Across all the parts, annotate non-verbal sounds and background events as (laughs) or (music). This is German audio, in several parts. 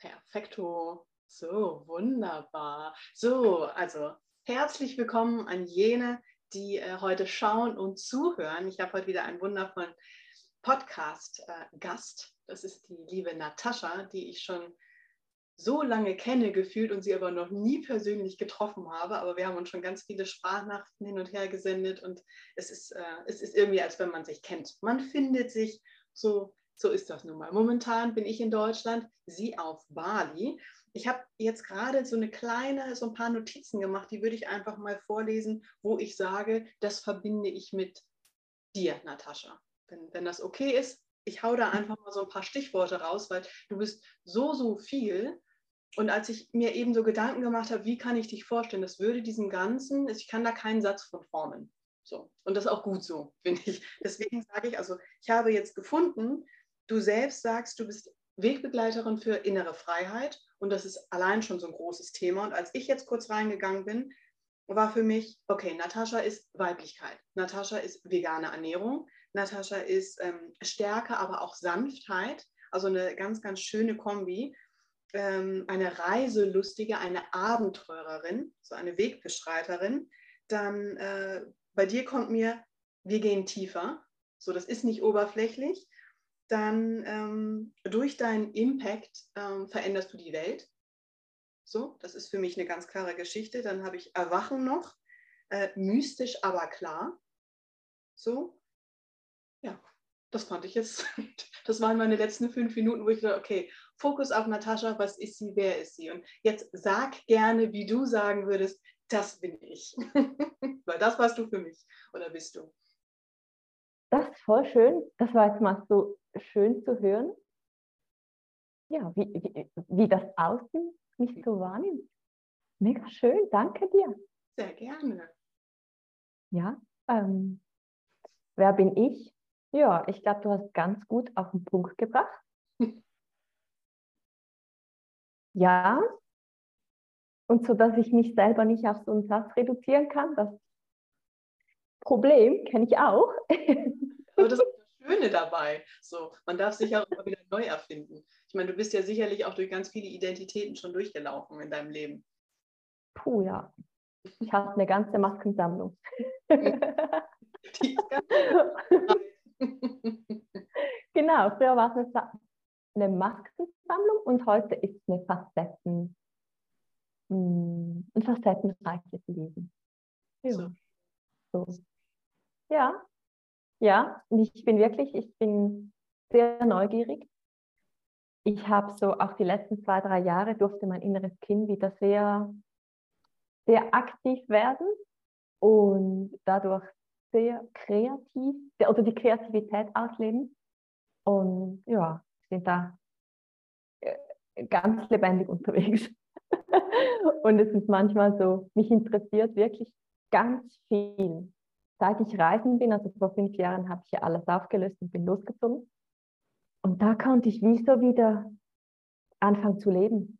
Perfekto. So, wunderbar. So, also herzlich willkommen an jene, die äh, heute schauen und zuhören. Ich habe heute wieder einen wundervollen Podcast-Gast. Äh, das ist die liebe Natascha, die ich schon so lange kenne gefühlt und sie aber noch nie persönlich getroffen habe. Aber wir haben uns schon ganz viele Sprachnachrichten hin und her gesendet und es ist, äh, es ist irgendwie, als wenn man sich kennt. Man findet sich so so ist das nun mal. Momentan bin ich in Deutschland, sie auf Bali. Ich habe jetzt gerade so eine kleine, so ein paar Notizen gemacht, die würde ich einfach mal vorlesen, wo ich sage, das verbinde ich mit dir, Natascha. Wenn, wenn das okay ist, ich hau da einfach mal so ein paar Stichworte raus, weil du bist so, so viel. Und als ich mir eben so Gedanken gemacht habe, wie kann ich dich vorstellen, das würde diesem Ganzen, ich kann da keinen Satz von formen. So. Und das ist auch gut so, finde ich. Deswegen sage ich, also ich habe jetzt gefunden, Du selbst sagst, du bist Wegbegleiterin für innere Freiheit und das ist allein schon so ein großes Thema. Und als ich jetzt kurz reingegangen bin, war für mich, okay, Natascha ist Weiblichkeit, Natascha ist vegane Ernährung, Natascha ist ähm, Stärke, aber auch Sanftheit, also eine ganz, ganz schöne Kombi. Ähm, eine Reiselustige, eine Abenteurerin, so eine Wegbeschreiterin. Dann äh, bei dir kommt mir, wir gehen tiefer. So, das ist nicht oberflächlich, dann ähm, durch deinen Impact ähm, veränderst du die Welt. So, das ist für mich eine ganz klare Geschichte. Dann habe ich Erwachen noch, äh, mystisch, aber klar. So, ja, das fand ich jetzt, (laughs) das waren meine letzten fünf Minuten, wo ich dachte, okay, Fokus auf Natascha, was ist sie, wer ist sie? Und jetzt sag gerne, wie du sagen würdest, das bin ich. (laughs) Weil das warst du für mich oder bist du. Das ist voll schön. Das war jetzt mal so schön zu hören, ja, wie, wie, wie das Außen mich so wahrnimmt. Mega schön, danke dir. Sehr gerne. Ja, ähm, wer bin ich? Ja, ich glaube, du hast ganz gut auf den Punkt gebracht. (laughs) ja, und so, dass ich mich selber nicht auf so einen Satz reduzieren kann, das Problem kenne ich auch. (laughs) Aber das Schöne dabei. So, man darf sich auch immer wieder neu erfinden. Ich meine, du bist ja sicherlich auch durch ganz viele Identitäten schon durchgelaufen in deinem Leben. Puh, ja. Ich habe eine ganze Maskensammlung. (laughs) genau, früher war es eine Maskensammlung und heute ist es eine Facetten, mm, ein facettenreiches Leben. Ja. So. so. Ja, ja, ich bin wirklich, ich bin sehr neugierig. Ich habe so auch die letzten zwei, drei Jahre durfte mein inneres Kind wieder sehr, sehr aktiv werden und dadurch sehr kreativ oder die Kreativität ausleben. Und ja, sind da äh, ganz lebendig unterwegs. (laughs) und es ist manchmal so, mich interessiert wirklich ganz viel seit ich reisen bin, also vor fünf Jahren, habe ich ja alles aufgelöst und bin losgezogen. Und da konnte ich wie so wieder anfangen zu leben.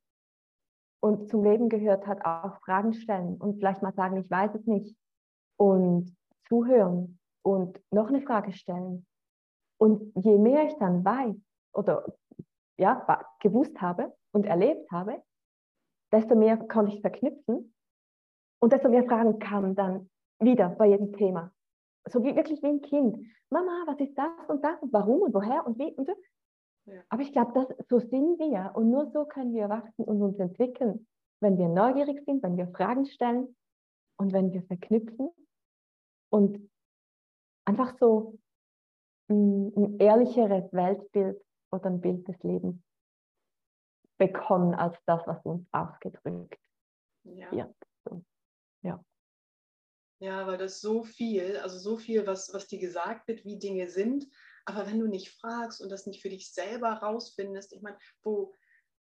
Und zum Leben gehört hat auch Fragen stellen und vielleicht mal sagen, ich weiß es nicht. Und zuhören und noch eine Frage stellen. Und je mehr ich dann weiß oder ja, gewusst habe und erlebt habe, desto mehr konnte ich verknüpfen und desto mehr Fragen kamen dann wieder bei jedem Thema. So wie, wirklich wie ein Kind. Mama, was ist das und das und warum und woher und wie und so. Ja. Aber ich glaube, so sind wir und nur so können wir wachsen und uns entwickeln, wenn wir neugierig sind, wenn wir Fragen stellen und wenn wir verknüpfen und einfach so ein, ein ehrlicheres Weltbild oder ein Bild des Lebens bekommen als das, was uns ausgedrückt ja. wird. Ja. Ja, weil das so viel, also so viel, was, was dir gesagt wird, wie Dinge sind. Aber wenn du nicht fragst und das nicht für dich selber rausfindest, ich meine, wo,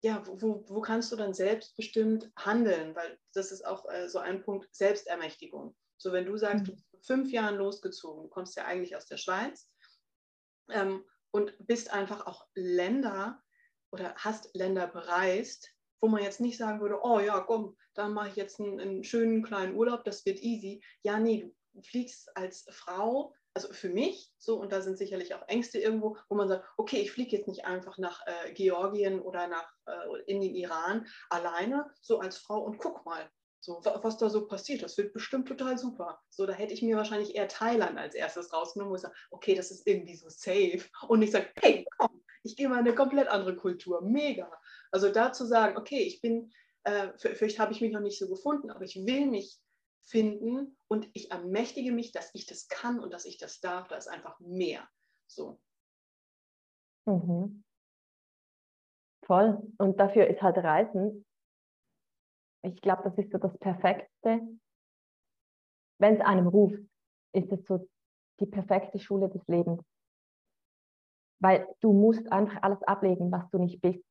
ja, wo, wo kannst du dann selbstbestimmt handeln? Weil das ist auch äh, so ein Punkt Selbstermächtigung. So, wenn du sagst, du bist fünf Jahren losgezogen, du kommst ja eigentlich aus der Schweiz ähm, und bist einfach auch Länder oder hast Länder bereist, wo man jetzt nicht sagen würde, oh ja, komm, dann mache ich jetzt einen, einen, schönen kleinen Urlaub, das wird easy. Ja, nee, du fliegst als Frau also für mich so, und da sind sicherlich auch Ängste irgendwo, wo man sagt, okay, ich fliege jetzt nicht einfach nach äh, Georgien oder nach, äh, in den Iran alleine, so als Frau und guck mal, so, was da so passiert, das wird bestimmt total super. So, da hätte ich mir wahrscheinlich eher Thailand als erstes rausgenommen, wo ich sage, okay, das ist irgendwie so safe. Und ich sage, hey, komm, ich gehe mal in eine komplett andere Kultur. Mega. Also da zu sagen, okay, ich bin, äh, vielleicht habe ich mich noch nicht so gefunden, aber ich will mich finden und ich ermächtige mich, dass ich das kann und dass ich das darf. Da ist einfach mehr. So. Mhm. Voll. Und dafür ist halt Reisen ich glaube, das ist so das Perfekte. Wenn es einem ruft, ist es so die perfekte Schule des Lebens. Weil du musst einfach alles ablegen, was du nicht bist.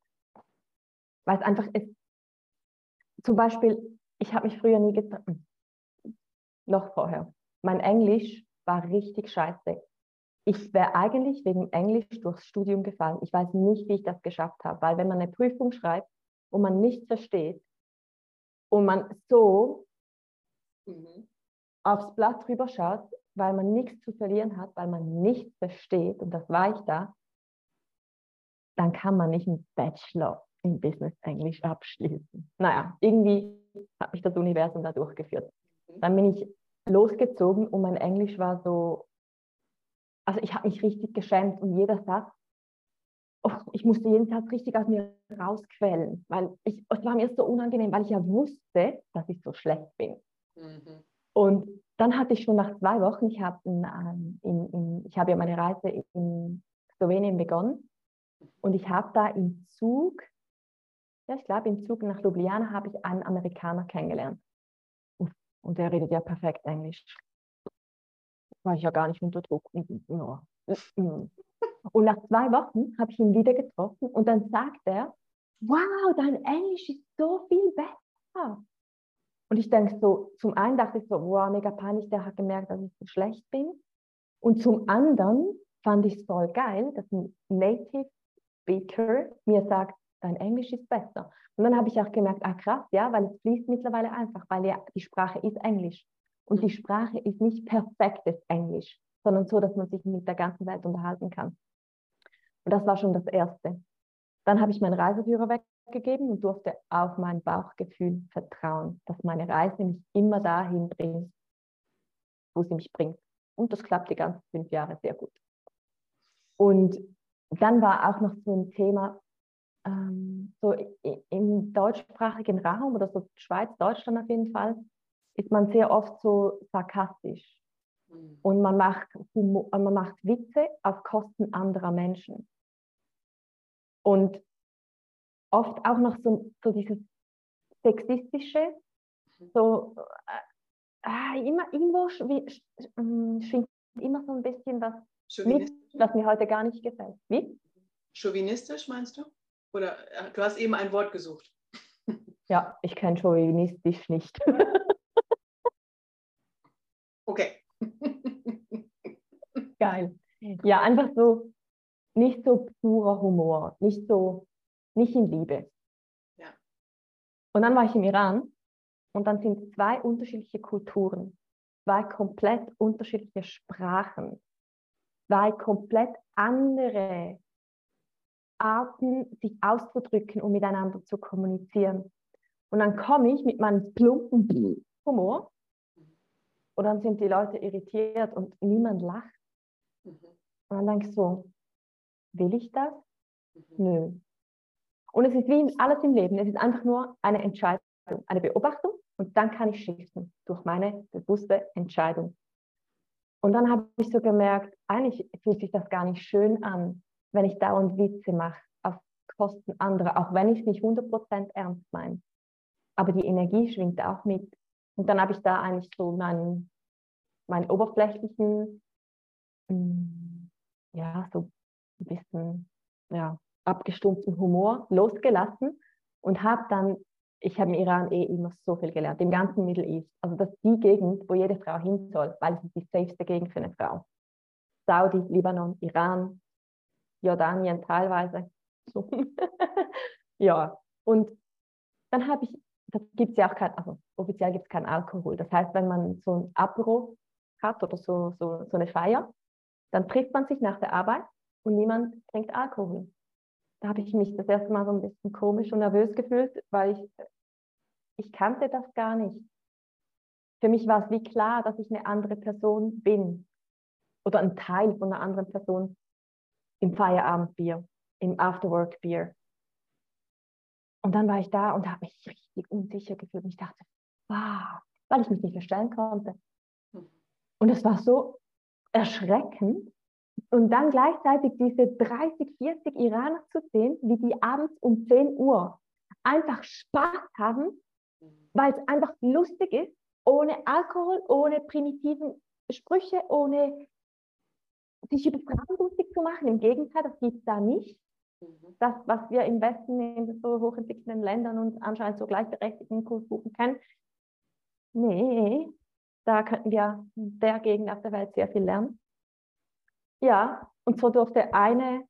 Weil es einfach ist. Zum Beispiel, ich habe mich früher nie getroffen. Noch vorher. Mein Englisch war richtig scheiße. Ich wäre eigentlich wegen Englisch durchs Studium gefallen. Ich weiß nicht, wie ich das geschafft habe, weil wenn man eine Prüfung schreibt und man nichts versteht, und man so mhm. aufs Blatt drüber schaut, weil man nichts zu verlieren hat, weil man nichts versteht, und das war ich da, dann kann man nicht einen Bachelor in Business Englisch abschließen. Naja, irgendwie hat mich das Universum da durchgeführt. Mhm. Dann bin ich losgezogen und mein Englisch war so, also ich habe mich richtig geschämt und jeder Satz oh, ich musste jeden Satz richtig aus mir rausquellen, weil ich, es war mir so unangenehm, weil ich ja wusste, dass ich so schlecht bin. Mhm. Und dann hatte ich schon nach zwei Wochen, ich habe ähm, in, in, ich habe ja meine Reise in Slowenien begonnen und ich habe da im Zug, ja ich glaube im Zug nach Ljubljana habe ich einen Amerikaner kennengelernt. Und der redet ja perfekt Englisch. War ich ja gar nicht unter Druck. Ja. (laughs) Und nach zwei Wochen habe ich ihn wieder getroffen und dann sagt er, wow, dein Englisch ist so viel besser. Und ich denke so, zum einen dachte ich so, wow, mega peinlich, der hat gemerkt, dass ich so schlecht bin. Und zum anderen fand ich es voll geil, dass ein Native Speaker mir sagt, dein Englisch ist besser. Und dann habe ich auch gemerkt, ah krass, ja, weil es fließt mittlerweile einfach, weil ja, die Sprache ist Englisch. Und die Sprache ist nicht perfektes Englisch, sondern so, dass man sich mit der ganzen Welt unterhalten kann. Und das war schon das Erste. Dann habe ich meinen Reiseführer weggegeben und durfte auf mein Bauchgefühl vertrauen, dass meine Reise mich immer dahin bringt, wo sie mich bringt. Und das klappt die ganzen fünf Jahre sehr gut. Und dann war auch noch so ein Thema, ähm, so im deutschsprachigen Raum oder so Schweiz, Deutschland auf jeden Fall, ist man sehr oft so sarkastisch. Mhm. Und man macht, Humor, man macht Witze auf Kosten anderer Menschen. Und oft auch noch so, so dieses sexistische, mhm. so äh, immer irgendwo schwingt immer so ein bisschen das mit, was mir heute gar nicht gefällt. Wie? Chauvinistisch meinst du? Oder äh, du hast eben ein Wort gesucht. (laughs) Ja, ich kenne chauvinistisch nicht. (laughs) okay. (laughs) Geil. Ja, einfach so, nicht so purer Humor, nicht so, nicht in Liebe. Ja. Und dann war ich im Iran und dann sind zwei unterschiedliche Kulturen, zwei komplett unterschiedliche Sprachen, zwei komplett andere Arten, sich auszudrücken und miteinander zu kommunizieren. Und dann komme ich mit meinem plumpen Humor und dann sind die Leute irritiert und niemand lacht. Mhm. Und dann denke ich so, will ich das? Mhm. Nö. Und es ist wie alles im Leben, es ist einfach nur eine Entscheidung, eine Beobachtung und dann kann ich shiften durch meine bewusste Entscheidung. Und dann habe ich so gemerkt, eigentlich fühlt sich das gar nicht schön an, wenn ich dauernd Witze mache auf Kosten anderer, auch wenn ich es nicht 100% ernst meine. Aber die Energie schwingt auch mit. Und dann habe ich da eigentlich so meinen, meinen oberflächlichen, mm, ja, so ein bisschen ja, abgestumpften Humor losgelassen und habe dann, ich habe im Iran eh immer so viel gelernt, im ganzen Middle East. Also das ist die Gegend, wo jede Frau hin soll, weil es ist die safeste Gegend für eine Frau. Saudi, Libanon, Iran, Jordanien teilweise. So. (laughs) ja, und dann habe ich, da gibt es ja auch kein, also offiziell gibt es keinen Alkohol. Das heißt, wenn man so ein Apro hat oder so, so, so eine Feier, dann trifft man sich nach der Arbeit und niemand trinkt Alkohol. Da habe ich mich das erste Mal so ein bisschen komisch und nervös gefühlt, weil ich, ich kannte das gar nicht. Für mich war es wie klar, dass ich eine andere Person bin oder ein Teil von einer anderen Person im Feierabendbier, im Afterwork-Bier. Und dann war ich da und habe mich richtig unsicher gefühlt. Und ich dachte, wow, weil ich mich nicht verstellen konnte. Hm. Und es war so erschreckend. Und dann gleichzeitig diese 30, 40 Iraner zu sehen, wie die abends um 10 Uhr einfach Spaß haben, hm. weil es einfach lustig ist, ohne Alkohol, ohne primitiven Sprüche, ohne sich über Fragen lustig zu machen. Im Gegenteil, das gibt es da nicht. Mhm. Das, was wir im Westen in so hochentwickelten Ländern und anscheinend so gleichberechtigten Kulturen kennen, nee, da könnten wir der Gegend auf der Welt sehr viel lernen. Ja, und so durfte eine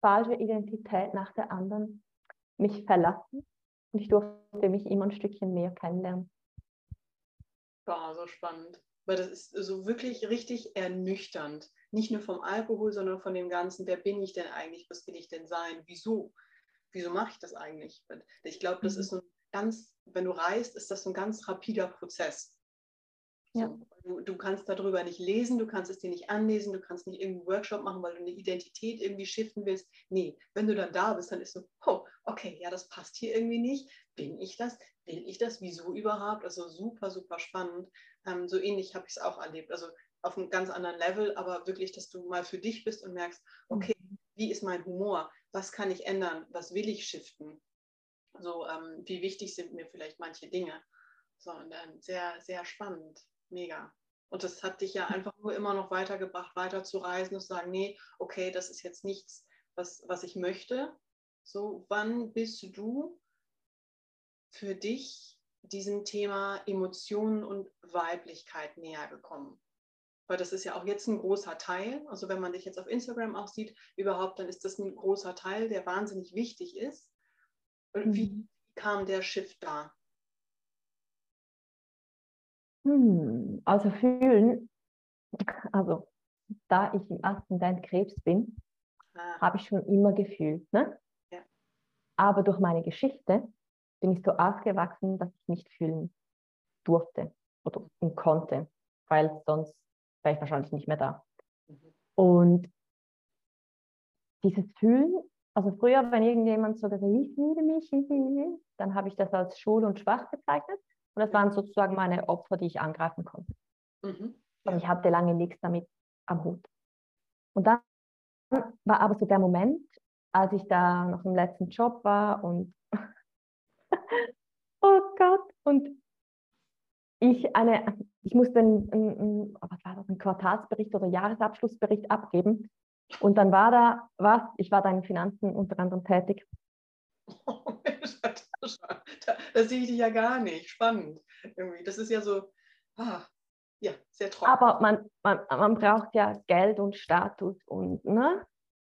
falsche Identität nach der anderen mich verlassen und ich durfte mich immer ein Stückchen mehr kennenlernen. War so spannend, weil das ist so wirklich richtig ernüchternd nicht nur vom Alkohol, sondern von dem Ganzen, wer bin ich denn eigentlich, was will ich denn sein, wieso, wieso mache ich das eigentlich? Ich glaube, das ist mhm. so ein ganz, wenn du reist, ist das so ein ganz rapider Prozess. Ja. du, du, kannst darüber nicht lesen, du kannst es dir nicht anlesen, du kannst nicht irgendeinen Workshop machen, weil du eine Identität irgendwie shiften willst. Nee, wenn du dann da bist, dann ist so, oh, okay, ja, das passt hier irgendwie nicht. Bin ich das? Will ich das? Wieso überhaupt? Also super, super spannend. Ähm, so ähnlich habe ich es auch erlebt. Also auf einem ganz anderen Level, aber wirklich, dass du mal für dich bist und merkst, okay, wie ist mein Humor? Was kann ich ändern? Was will ich shiften? So, ähm, wie wichtig sind mir vielleicht manche Dinge? So, und dann sehr, sehr spannend. Mega. Und das hat dich ja einfach nur immer noch weitergebracht, weiter zu reisen und zu sagen, nee, okay, das ist jetzt nichts, was, was ich möchte. So, wann bist du für dich diesem Thema Emotionen und Weiblichkeit näher gekommen? Weil das ist ja auch jetzt ein großer Teil. Also wenn man dich jetzt auf Instagram auch sieht, überhaupt, dann ist das ein großer Teil, der wahnsinnig wichtig ist. Und wie mhm. kam der Shift da? Also fühlen, also da ich im Aszendent Krebs bin, ah. habe ich schon immer gefühlt. Ne? Ja. Aber durch meine Geschichte bin ich so aufgewachsen, dass ich nicht fühlen durfte oder konnte, weil sonst wäre ich wahrscheinlich nicht mehr da. Mhm. Und dieses Fühlen, also früher, wenn irgendjemand so gesagt hat, ich fühle mich, dann habe ich das als schwul und schwach bezeichnet. Und das waren sozusagen meine Opfer, die ich angreifen konnte. Mhm. Und ich hatte lange nichts damit am Hut. Und dann war aber so der Moment, als ich da noch im letzten Job war und (laughs) oh Gott, und ich eine, ich musste einen, einen, was war das, einen Quartalsbericht oder Jahresabschlussbericht abgeben. Und dann war da was, ich war da in Finanzen unter anderem tätig. Oh Mensch, da, da sehe ich dich ja gar nicht. Spannend. Irgendwie. Das ist ja so, ah, ja, sehr trocken. Aber man, man, man braucht ja Geld und Status und, ne?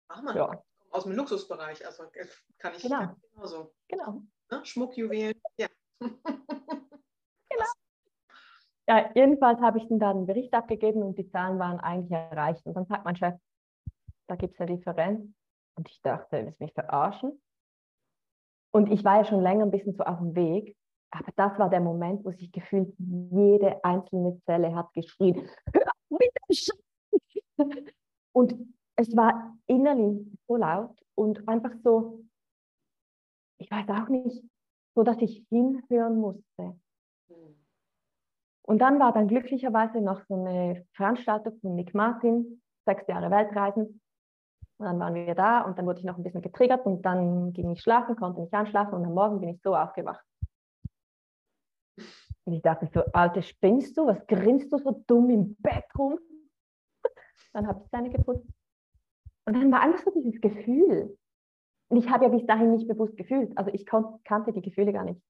Ach man, ja. aus dem Luxusbereich, also äh, kann ich genau. genauso. Genau. Ne? Schmuckjuwelen, ja. (laughs) Ja, jedenfalls habe ich dann da einen Bericht abgegeben und die Zahlen waren eigentlich erreicht. Und dann sagt mein Chef, da gibt es eine Differenz. Und ich dachte, willst mich verarschen? Und ich war ja schon länger ein bisschen so auf dem Weg. Aber das war der Moment, wo sich gefühlt jede einzelne Zelle hat geschrien, hör mit dem! Und es war innerlich so laut und einfach so, ich weiß auch nicht, so dass ich hinhören musste. Und dann war dann glücklicherweise noch so eine Veranstaltung von Nick Martin, sechs Jahre Weltreisen. Und dann waren wir da und dann wurde ich noch ein bisschen getriggert und dann ging ich schlafen, konnte nicht anschlafen und am Morgen bin ich so aufgewacht. Und ich dachte so, Alte, spinnst du? Was grinst du so dumm im Bett rum? (laughs) Dann habe ich Zähne geputzt. Und dann war einfach so dieses Gefühl. Und ich habe ja bis dahin nicht bewusst gefühlt. Also ich kannte die Gefühle gar nicht.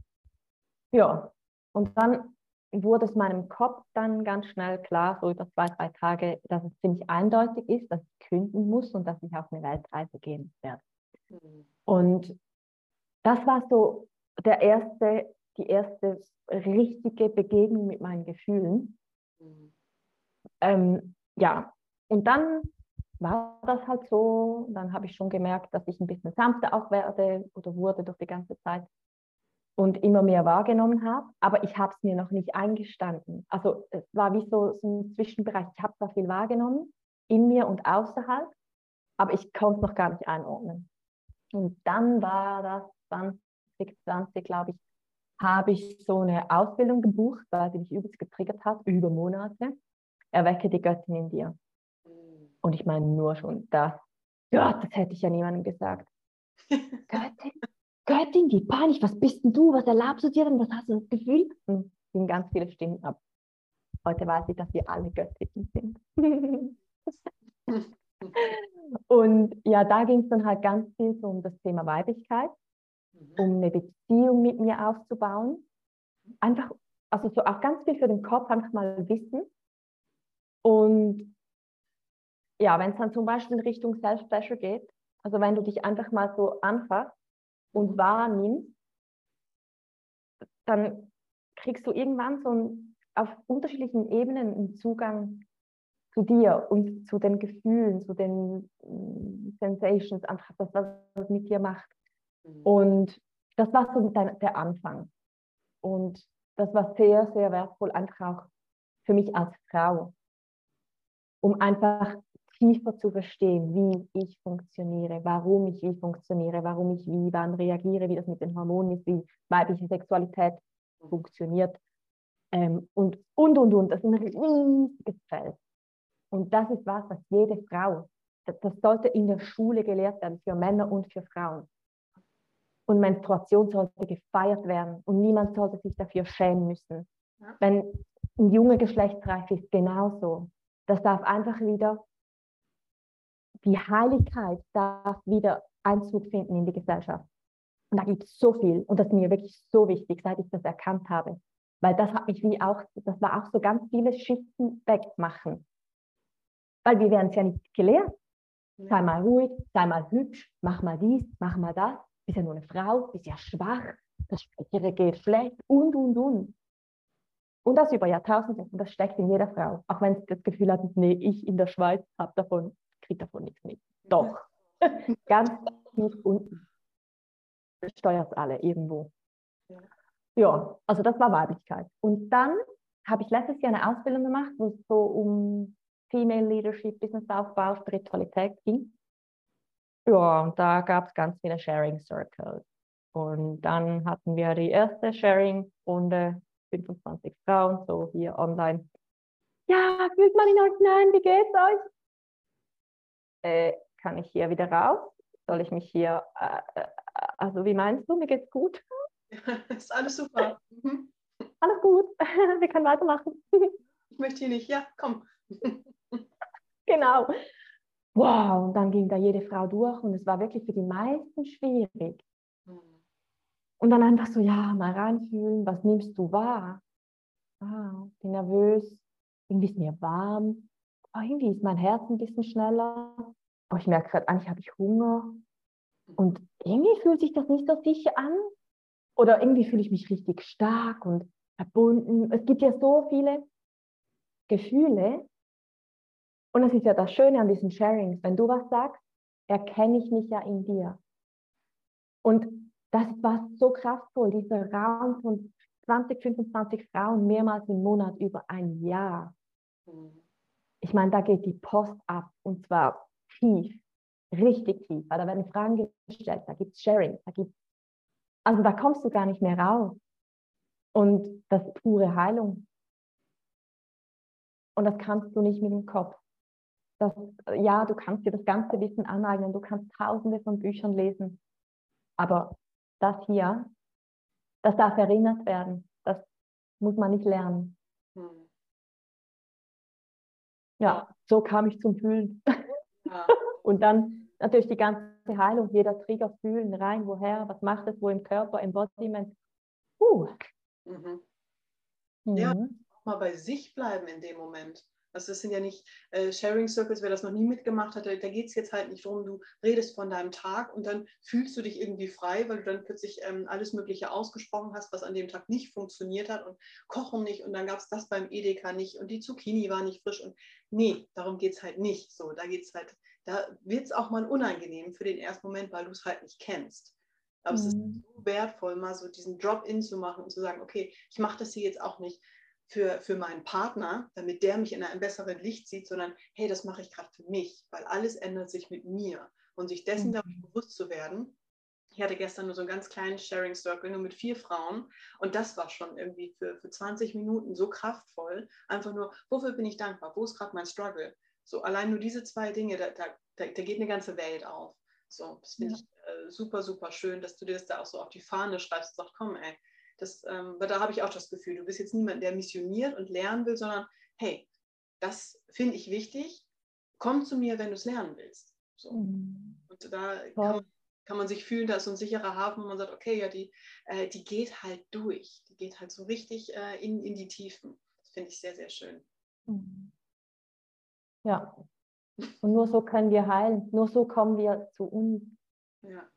Ja. Und dann wurde es meinem Kopf dann ganz schnell klar, so über zwei, drei Tage, dass es ziemlich eindeutig ist, dass ich künden muss und dass ich auf eine Weltreise gehen werde. Mhm. Und das war so der erste, die erste richtige Begegnung mit meinen Gefühlen. Mhm. ähm, ja, und dann war das halt so. Dann habe ich schon gemerkt, dass ich ein bisschen sanfter auch werde oder wurde durch die ganze Zeit und immer mehr wahrgenommen habe. Aber ich habe es mir noch nicht eingestanden. Also es war wie so, so ein Zwischenbereich. Ich habe zwar viel wahrgenommen, in mir und außerhalb, aber ich konnte es noch gar nicht einordnen. Und dann war das 2020, glaube ich, habe ich so eine Ausbildung gebucht, weil sie mich übelst getriggert hat, über Monate. Erwecke die Göttin in dir. Und ich meine nur schon das. Gott, das hätte ich ja niemandem gesagt. (laughs) Göttin, Göttin, wie peinlich, was bist denn du? Was erlaubst du dir denn? Was hast du das Gefühl? Und ging ganz viele Stimmen ab. Heute weiß ich, dass wir alle Göttinnen sind. (laughs) Und ja, da ging es dann halt ganz viel so um das Thema Weiblichkeit, mhm. um eine Beziehung mit mir aufzubauen. Einfach, also so auch ganz viel für den Kopf, einfach mal wissen. Und ja, wenn es dann zum Beispiel in Richtung Self-Pleasure geht, also wenn du dich einfach mal so anfasst und wahrnimmst, dann kriegst du irgendwann so ein, auf unterschiedlichen Ebenen einen Zugang zu dir und zu den Gefühlen, zu den mm, Sensations, einfach das, was es mit dir macht. Mhm. Und das war so der Anfang. Und das war sehr, sehr wertvoll, einfach auch für mich als Frau, um einfach tiefer zu verstehen, wie ich funktioniere, warum ich wie funktioniere, warum ich wie wann reagiere, wie das mit den Hormonen ist, wie weibliche Sexualität funktioniert ähm, und, und, und, und. Das ist ein riesiges Feld. Und das ist was, was jede Frau, das, das sollte in der Schule gelehrt werden, für Männer und für Frauen. Und Menstruation sollte gefeiert werden und niemand sollte sich dafür schämen müssen. Ja. Wenn ein Junge geschlechtsreif ist, genauso. Das darf einfach wieder, die Heiligkeit darf wieder Einzug finden in die Gesellschaft. Und da gibt es so viel und das ist mir wirklich so wichtig, seit ich das erkannt habe. Weil das hat mich wie auch, das war auch so ganz viele Schichten wegmachen. Weil wir werden es ja nicht gelehrt. Sei mal ruhig, sei mal hübsch, mach mal dies, mach mal das. Bist ja nur eine Frau, bist ja schwach, das geht schlecht und, und, und. Und das über Jahrtausende. Und das steckt in jeder Frau. Auch wenn sie das Gefühl hat, nee, ich in der Schweiz habe davon, kriege davon nichts mit. Doch. (laughs) Ganz tief unten. Steuert alle irgendwo. Ja, also das war Weiblichkeit. Und dann habe ich letztes Jahr eine Ausbildung gemacht, wo es so um Female Leadership, Businessaufbau, Spiritualität ging. Ja, und da gab es ganz viele Sharing Circles. Und dann hatten wir die erste Sharing-Runde, 25 Frauen, so hier online. Ja, fühlt man in euch hinein, wie geht's euch? Äh, kann ich hier wieder raus? Soll ich mich hier, äh, äh also wie meinst du, mir geht's gut? (laughs) ist alles super. Mhm. Alles gut, (laughs) wir können weitermachen. (laughs) ich möchte hier nicht, ja, komm. genau. Wow, und dann ging da jede Frau durch und es war wirklich für die meisten schwierig. Mhm. Und dann einfach so, ja, mal reinfühlen, was nimmst du wahr? Ah, bin nervös, irgendwie ist mir warm, oh, irgendwie ist mein Herz ein bisschen schneller. Oh, ich merke gerade, eigentlich habe ich Hunger. Und irgendwie fühlt sich das nicht so sicher an. Oder irgendwie fühle ich mich richtig stark und verbunden. Es gibt ja so viele Gefühle. Und das ist ja das Schöne an diesen Sharings. Wenn du was sagst, erkenne ich mich ja in dir. Und das war so kraftvoll, dieser Raum von 20, 25 Frauen mehrmals im Monat über ein Jahr. Ich meine, da geht die Post ab und zwar tief, richtig tief, weil da werden Fragen gestellt, da gibt es Sharing, da gibt also da kommst du gar nicht mehr raus. Und das ist pure Heilung. Und das kannst du nicht mit dem Kopf. Das, ja, du kannst dir das ganze Wissen aneignen, du kannst tausende von Büchern lesen. Aber das hier, das darf erinnert werden. Das muss man nicht lernen. Hm. Ja, so kam ich zum Fühlen. (laughs) Ja. Und dann natürlich die ganze Heilung, jeder Trigger fühlen, rein, woher, was macht es, wo im Körper, Embodiment. Uh. Mhm. Mhm. Ja, mal bei sich bleiben in dem Moment. Also es sind ja nicht äh, Sharing Circles, wer das noch nie mitgemacht hat, da, da geht es jetzt halt nicht darum, du redest von deinem Tag und dann fühlst du dich irgendwie frei, weil du dann plötzlich ähm, alles Mögliche ausgesprochen hast, was an dem Tag nicht funktioniert hat und Kochen nicht und dann gab es das beim Edeka nicht und die Zucchini war nicht frisch und nee, darum geht es halt nicht. So, da geht es halt, da wird es auch mal unangenehm für den ersten Moment, weil du es halt nicht kennst. Aber mhm. es ist mhm. so wertvoll, mal so diesen Drop-in zu machen und zu sagen, okay, ich mache das hier jetzt auch nicht für, für meinen Partner, damit der mich in einem besseren Licht sieht, sondern hey, das mache ich gerade für mich, weil alles ändert sich mit mir. Und sich dessen mhm. bewusst zu werden. Ich hatte gestern nur so einen ganz kleinen Sharing Circle, nur mit vier Frauen. Und das war schon irgendwie für, für 20 Minuten so kraftvoll. Einfach nur, wofür bin ich dankbar? Wo ist gerade mein Struggle? So allein nur diese zwei Dinge, da, da, da geht eine ganze Welt auf. So, das finde ja. ich äh, super, super schön, dass du dir das da auch so auf die Fahne schreibst und sagst, komm, ey, das, ähm, da habe ich auch das Gefühl, du bist jetzt niemand, der missioniert und lernen will, sondern hey, das finde ich wichtig. Komm zu mir, wenn du es lernen willst. So. Mhm. Und da kann man, kann man, sich fühlen, da ist so ein sicherer Hafen, wo man sagt, okay, ja, die, äh, die geht halt durch. Die geht halt so richtig äh, in, in die Tiefen. Das finde ich sehr, sehr schön. Mhm. Ja. Und nur so können wir heilen. Nur so kommen wir zu uns. Ja.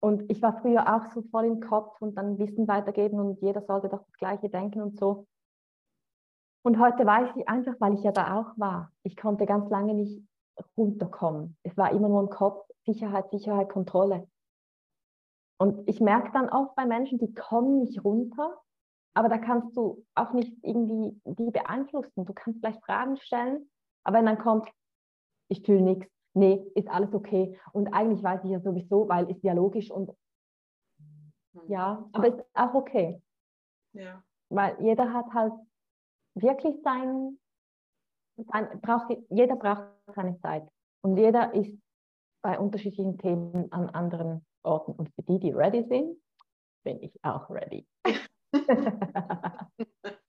Und ich war früher auch so voll im Kopf und dann Wissen weitergeben und jeder sollte doch das Gleiche denken und so. Und heute weiß ich einfach, weil ich ja da auch war, ich konnte ganz lange nicht runterkommen. Es war immer nur im Kopf, Sicherheit, Sicherheit, Kontrolle. Und ich merke dann auch bei Menschen, die kommen nicht runter, aber da kannst du auch nicht irgendwie die beeinflussen. Du kannst vielleicht Fragen stellen, aber wenn dann kommt, ich fühle nichts, nee, ist alles okay. Und eigentlich weiß ich ja sowieso, weil ist ja logisch und hm. ja, aber ist auch okay. Ja. Weil jeder hat halt wirklich sein, sein braucht, jeder braucht seine Zeit. Und jeder ist bei unterschiedlichen Themen an anderen Orten. Und für die, die ready sind, bin ich auch ready. (laughs) (laughs)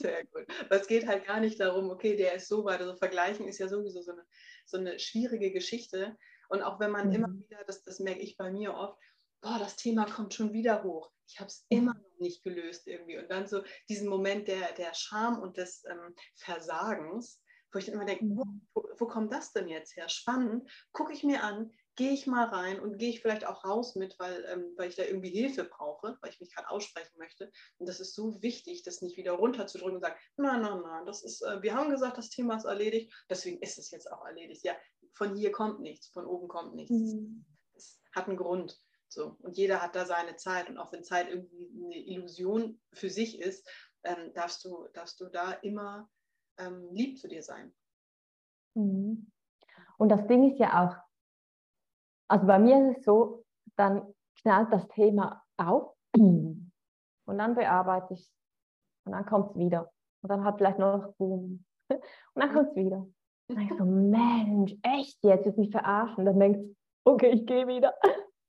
Sehr gut. Aber es geht halt gar nicht darum, okay, der ist so weit. Also vergleichen ist ja sowieso so eine, so eine schwierige Geschichte. Und auch wenn man mhm. immer wieder, das, das merke ich bei mir oft, boah, das Thema kommt schon wieder hoch. Ich habe es immer noch nicht gelöst irgendwie. Und dann so diesen Moment der, der Scham und des ähm, Versagens, wo ich dann immer denke, wo, mhm. wo, wo, kommt das denn jetzt her? Spannend, gucke ich mir an, gehe ich mal rein und gehe ich vielleicht auch raus mit, weil, ähm, weil ich da irgendwie Hilfe brauche, weil ich mich gerade aussprechen möchte. Und das ist so wichtig, das nicht wieder runterzudrücken und sagen, nein, nein, nein, das ist, äh, wir haben gesagt, das Thema ist erledigt, deswegen ist es jetzt auch erledigt. Ja, von hier kommt nichts, von oben kommt nichts. Mhm. Es hat einen Grund. So. Und jeder hat da seine Zeit. Und auch wenn Zeit irgendwie eine Illusion für sich ist, ähm, darfst, du, darfst du da immer ähm, lieb zu dir sein. Mhm. Und das Ding ist ja auch, also bei mir ist es so, dann knallt das Thema auf (clears throat) und dann bearbeite ich es und dann kommt es wieder. Und dann hat vielleicht noch Boom. (laughs) Und dann kommt es wieder. Und dann ich so, Mensch, echt jetzt, jetzt mich verarschen. (laughs) Und dann denkst du, okay, ich gehe wieder.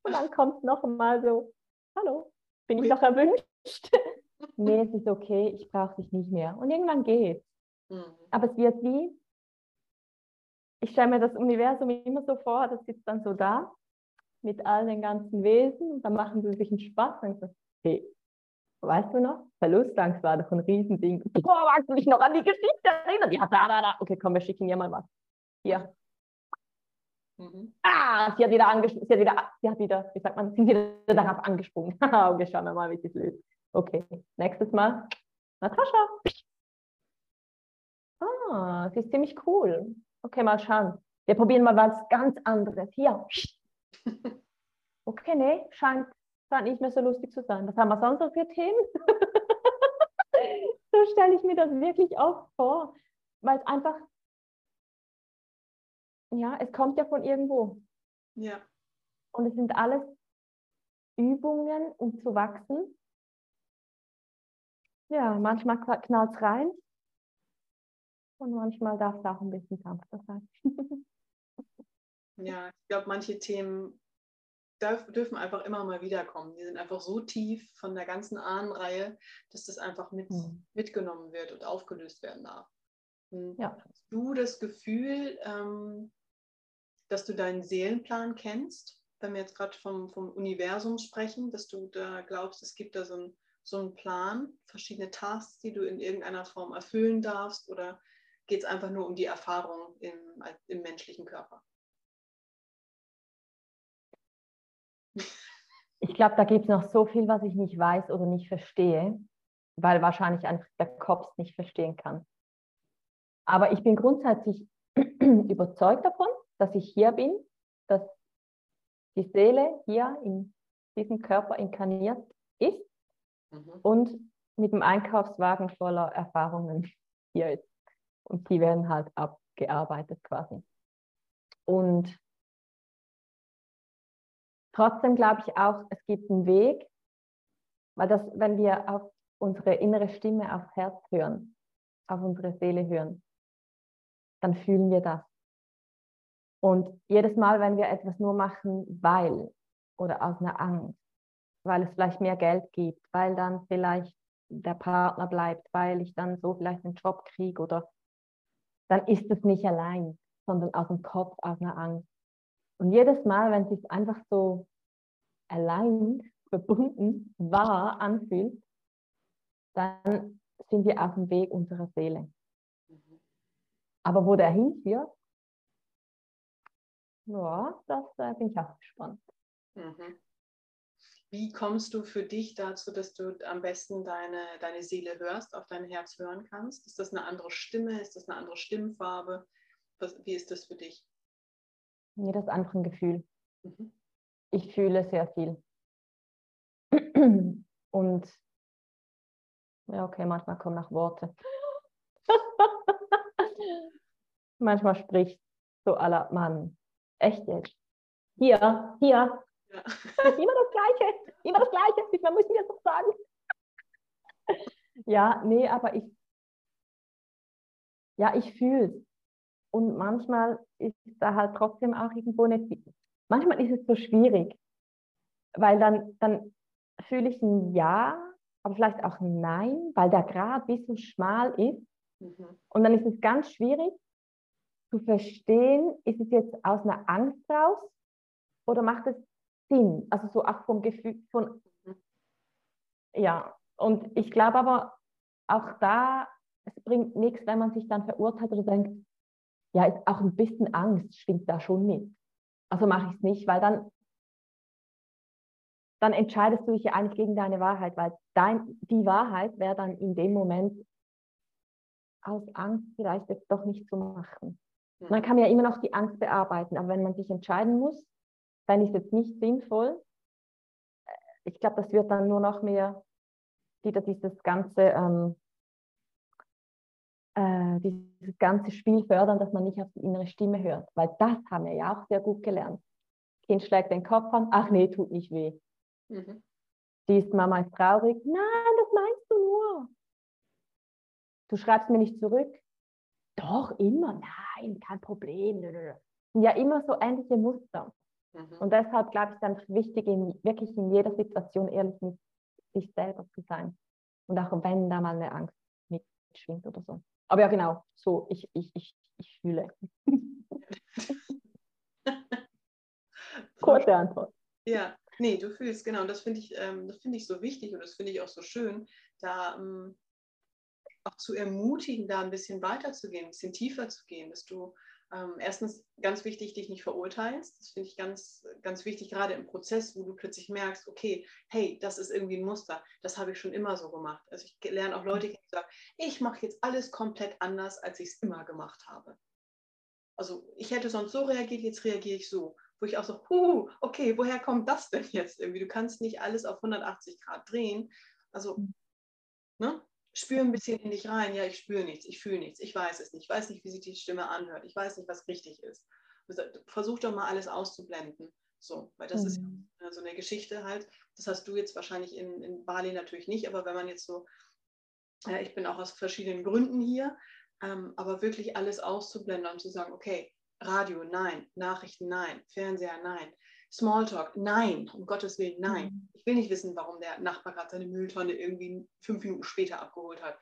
Und dann kommt es noch mal so, hallo, bin ich noch erwünscht? (laughs) nee, es ist okay, ich brauche dich nicht mehr. Und irgendwann geht mhm. Aber es wird wie, ich stelle mir das Universum immer so vor, das sitzt dann so da mit all den ganzen Wesen und dann machen sie sich einen Spaß und so, hey, weißt du noch? Verlustangst war doch ein Riesending. Boah, magst du dich noch an die Geschichte erinnern? Ja, da, da, da. Okay, komm, wir schicken dir mal was. Hier. Mhm. Ah, sie hat wieder angesprungen, sie hat wieder, sie hat wieder, wie sagt man, sie wieder darauf angesprungen. (laughs) okay, schauen wir mal, wie sie es löst. Okay, nächstes Mal. Natascha. Ah, sie ist ziemlich cool. Okay, mal schauen. Wir probieren mal was ganz anderes. Hier. (laughs) Okay, nee, scheint, scheint nicht mehr so lustig zu sein. Was haben wir sonst noch für Themen? (laughs) so stelle ich mir das wirklich oft vor, weil es einfach, ja, es kommt ja von irgendwo. Ja. Und es sind alles Übungen, um zu wachsen. Ja, manchmal knallt es rein und manchmal darf es auch ein bisschen sanfter sein. (laughs) ja, ich glaube, manche Themen dürfen einfach immer mal wiederkommen. Die sind einfach so tief von der ganzen Ahnenreihe, dass das einfach mit, mhm. mitgenommen wird und aufgelöst werden darf. Hm. Ja. Hast du das Gefühl, ähm, dass du deinen Seelenplan kennst? Wenn wir jetzt gerade vom, vom Universum sprechen, dass du da glaubst, es gibt da so, ein, so einen Plan, verschiedene Tasks, die du in irgendeiner Form erfüllen darfst oder geht es einfach nur um die Erfahrung im, im menschlichen Körper? Ich glaube, da gibt es noch so viel, was ich nicht weiß oder nicht verstehe, weil wahrscheinlich einfach der Kopf es nicht verstehen kann. Aber ich bin grundsätzlich (clears throat) überzeugt davon, dass ich hier bin, dass die Seele hier in diesem Körper inkarniert ist mhm. und mit dem Einkaufswagen voller Erfahrungen hier ist. Und die werden halt abgearbeitet quasi. Und trotzdem glaube ich auch, es gibt einen Weg, weil das, wenn wir auf unsere innere Stimme, aufs Herz hören, auf unsere Seele hören, dann fühlen wir das. Und jedes Mal, wenn wir etwas nur machen, weil oder aus einer Angst, weil es vielleicht mehr Geld gibt, weil dann vielleicht der Partner bleibt, weil ich dann so vielleicht einen Job kriege oder dann ist es nicht allein, sondern aus dem Kopf, aus einer Angst. Und jedes Mal, wenn es sich einfach so allein, verbunden, wahr anfühlt, dann sind wir auf dem Weg unserer Seele. Aber wo der hinführt, ja, das äh, bin ich auch gespannt. Mhm. Wie kommst du für dich dazu, dass du am besten deine, deine Seele hörst, auf dein Herz hören kannst? Ist das eine andere Stimme? Ist das eine andere Stimmfarbe? Was, wie ist das für dich? Nee, das ein Gefühl. Mhm. Ich fühle sehr viel. Und ja, okay, manchmal kommen noch Worte. (laughs) manchmal spricht so aller Mann. Echt jetzt. Hier, hier, ja. (laughs) Immer das Gleiche, immer das Gleiche. Man muss mir das sagen. ja, nee, aber ich, ja, ich fühle es. Und manchmal ist da halt trotzdem auch irgendwo nicht, manchmal ist es so schwierig, weil dann, dann fühle ich ein Ja, aber vielleicht auch ein Nein, weil der Grad wie so schmal ist. Mhm. Und dann ist es ganz schwierig zu verstehen, ist es jetzt aus einer Angst raus oder macht es Sinn, also so auch vom Gefühl von, ja, und ich glaube aber auch da, es bringt nichts, wenn man sich dann verurteilt oder denkt, ja, ist auch ein bisschen Angst schwingt da schon mit. Also mache ich es nicht, weil dann, dann entscheidest du dich ja eigentlich gegen deine Wahrheit, weil dein, die Wahrheit wäre dann in dem Moment aus Angst vielleicht jetzt doch nicht zu machen. Man kann ja immer noch die Angst bearbeiten, aber wenn man sich entscheiden muss, dann ist jetzt nicht sinnvoll. Ich glaube, das wird dann nur noch mehr wieder dieses ganze, ähm, äh, dieses ganze Spiel fördern, dass man nicht auf die innere Stimme hört. Weil das haben wir ja auch sehr gut gelernt. Kind schlägt den Kopf an, ach nee, tut nicht weh. Mhm. Die ist Mama ist traurig. Nein, das meinst du nur. Du schreibst mir nicht zurück. Doch, immer. Nein, kein Problem. Ja, immer so ähnliche Muster. Mhm. Und deshalb glaube ich, ist einfach wichtig, in, wirklich in jeder Situation ehrlich mit sich selber zu sein. Und auch wenn da mal eine Angst mitschwingt oder so. Aber ja, genau, so, ich, ich, ich, ich fühle. (laughs) Kurze Antwort. Ja, nee, du fühlst, genau. Und das finde ich, ähm, das ich so wichtig und das finde ich auch so schön, da ähm, auch zu ermutigen, da ein bisschen weiterzugehen, ein bisschen tiefer zu gehen, dass du ähm, erstens ganz wichtig, dich nicht verurteilst. Das finde ich ganz, ganz wichtig, gerade im Prozess, wo du plötzlich merkst, okay, hey, das ist irgendwie ein Muster. Das habe ich schon immer so gemacht. Also ich lerne auch Leute, die sagen, ich mache jetzt alles komplett anders, als ich es immer gemacht habe. Also ich hätte sonst so reagiert, jetzt reagiere ich so. Wo ich auch so, huh, okay, woher kommt das denn jetzt irgendwie? Du kannst nicht alles auf 180 Grad drehen. Also, ne? Spüre ein bisschen in dich rein. Ja, ich spüre nichts, ich fühle nichts, ich weiß es nicht, ich weiß nicht, wie sich die Stimme anhört, ich weiß nicht, was richtig ist. Versuch doch mal alles auszublenden. So, weil das mhm. ist ja so eine Geschichte halt. Das hast du jetzt wahrscheinlich in, in Bali natürlich nicht, aber wenn man jetzt so, ja, ich bin auch aus verschiedenen Gründen hier, ähm, aber wirklich alles auszublenden und zu sagen, okay, Radio, nein, Nachrichten, nein, Fernseher, nein, Smalltalk, nein, um Gottes Willen, nein. Mhm. Ich will nicht wissen, warum der Nachbar gerade seine Mülltonne irgendwie fünf Minuten später abgeholt hat.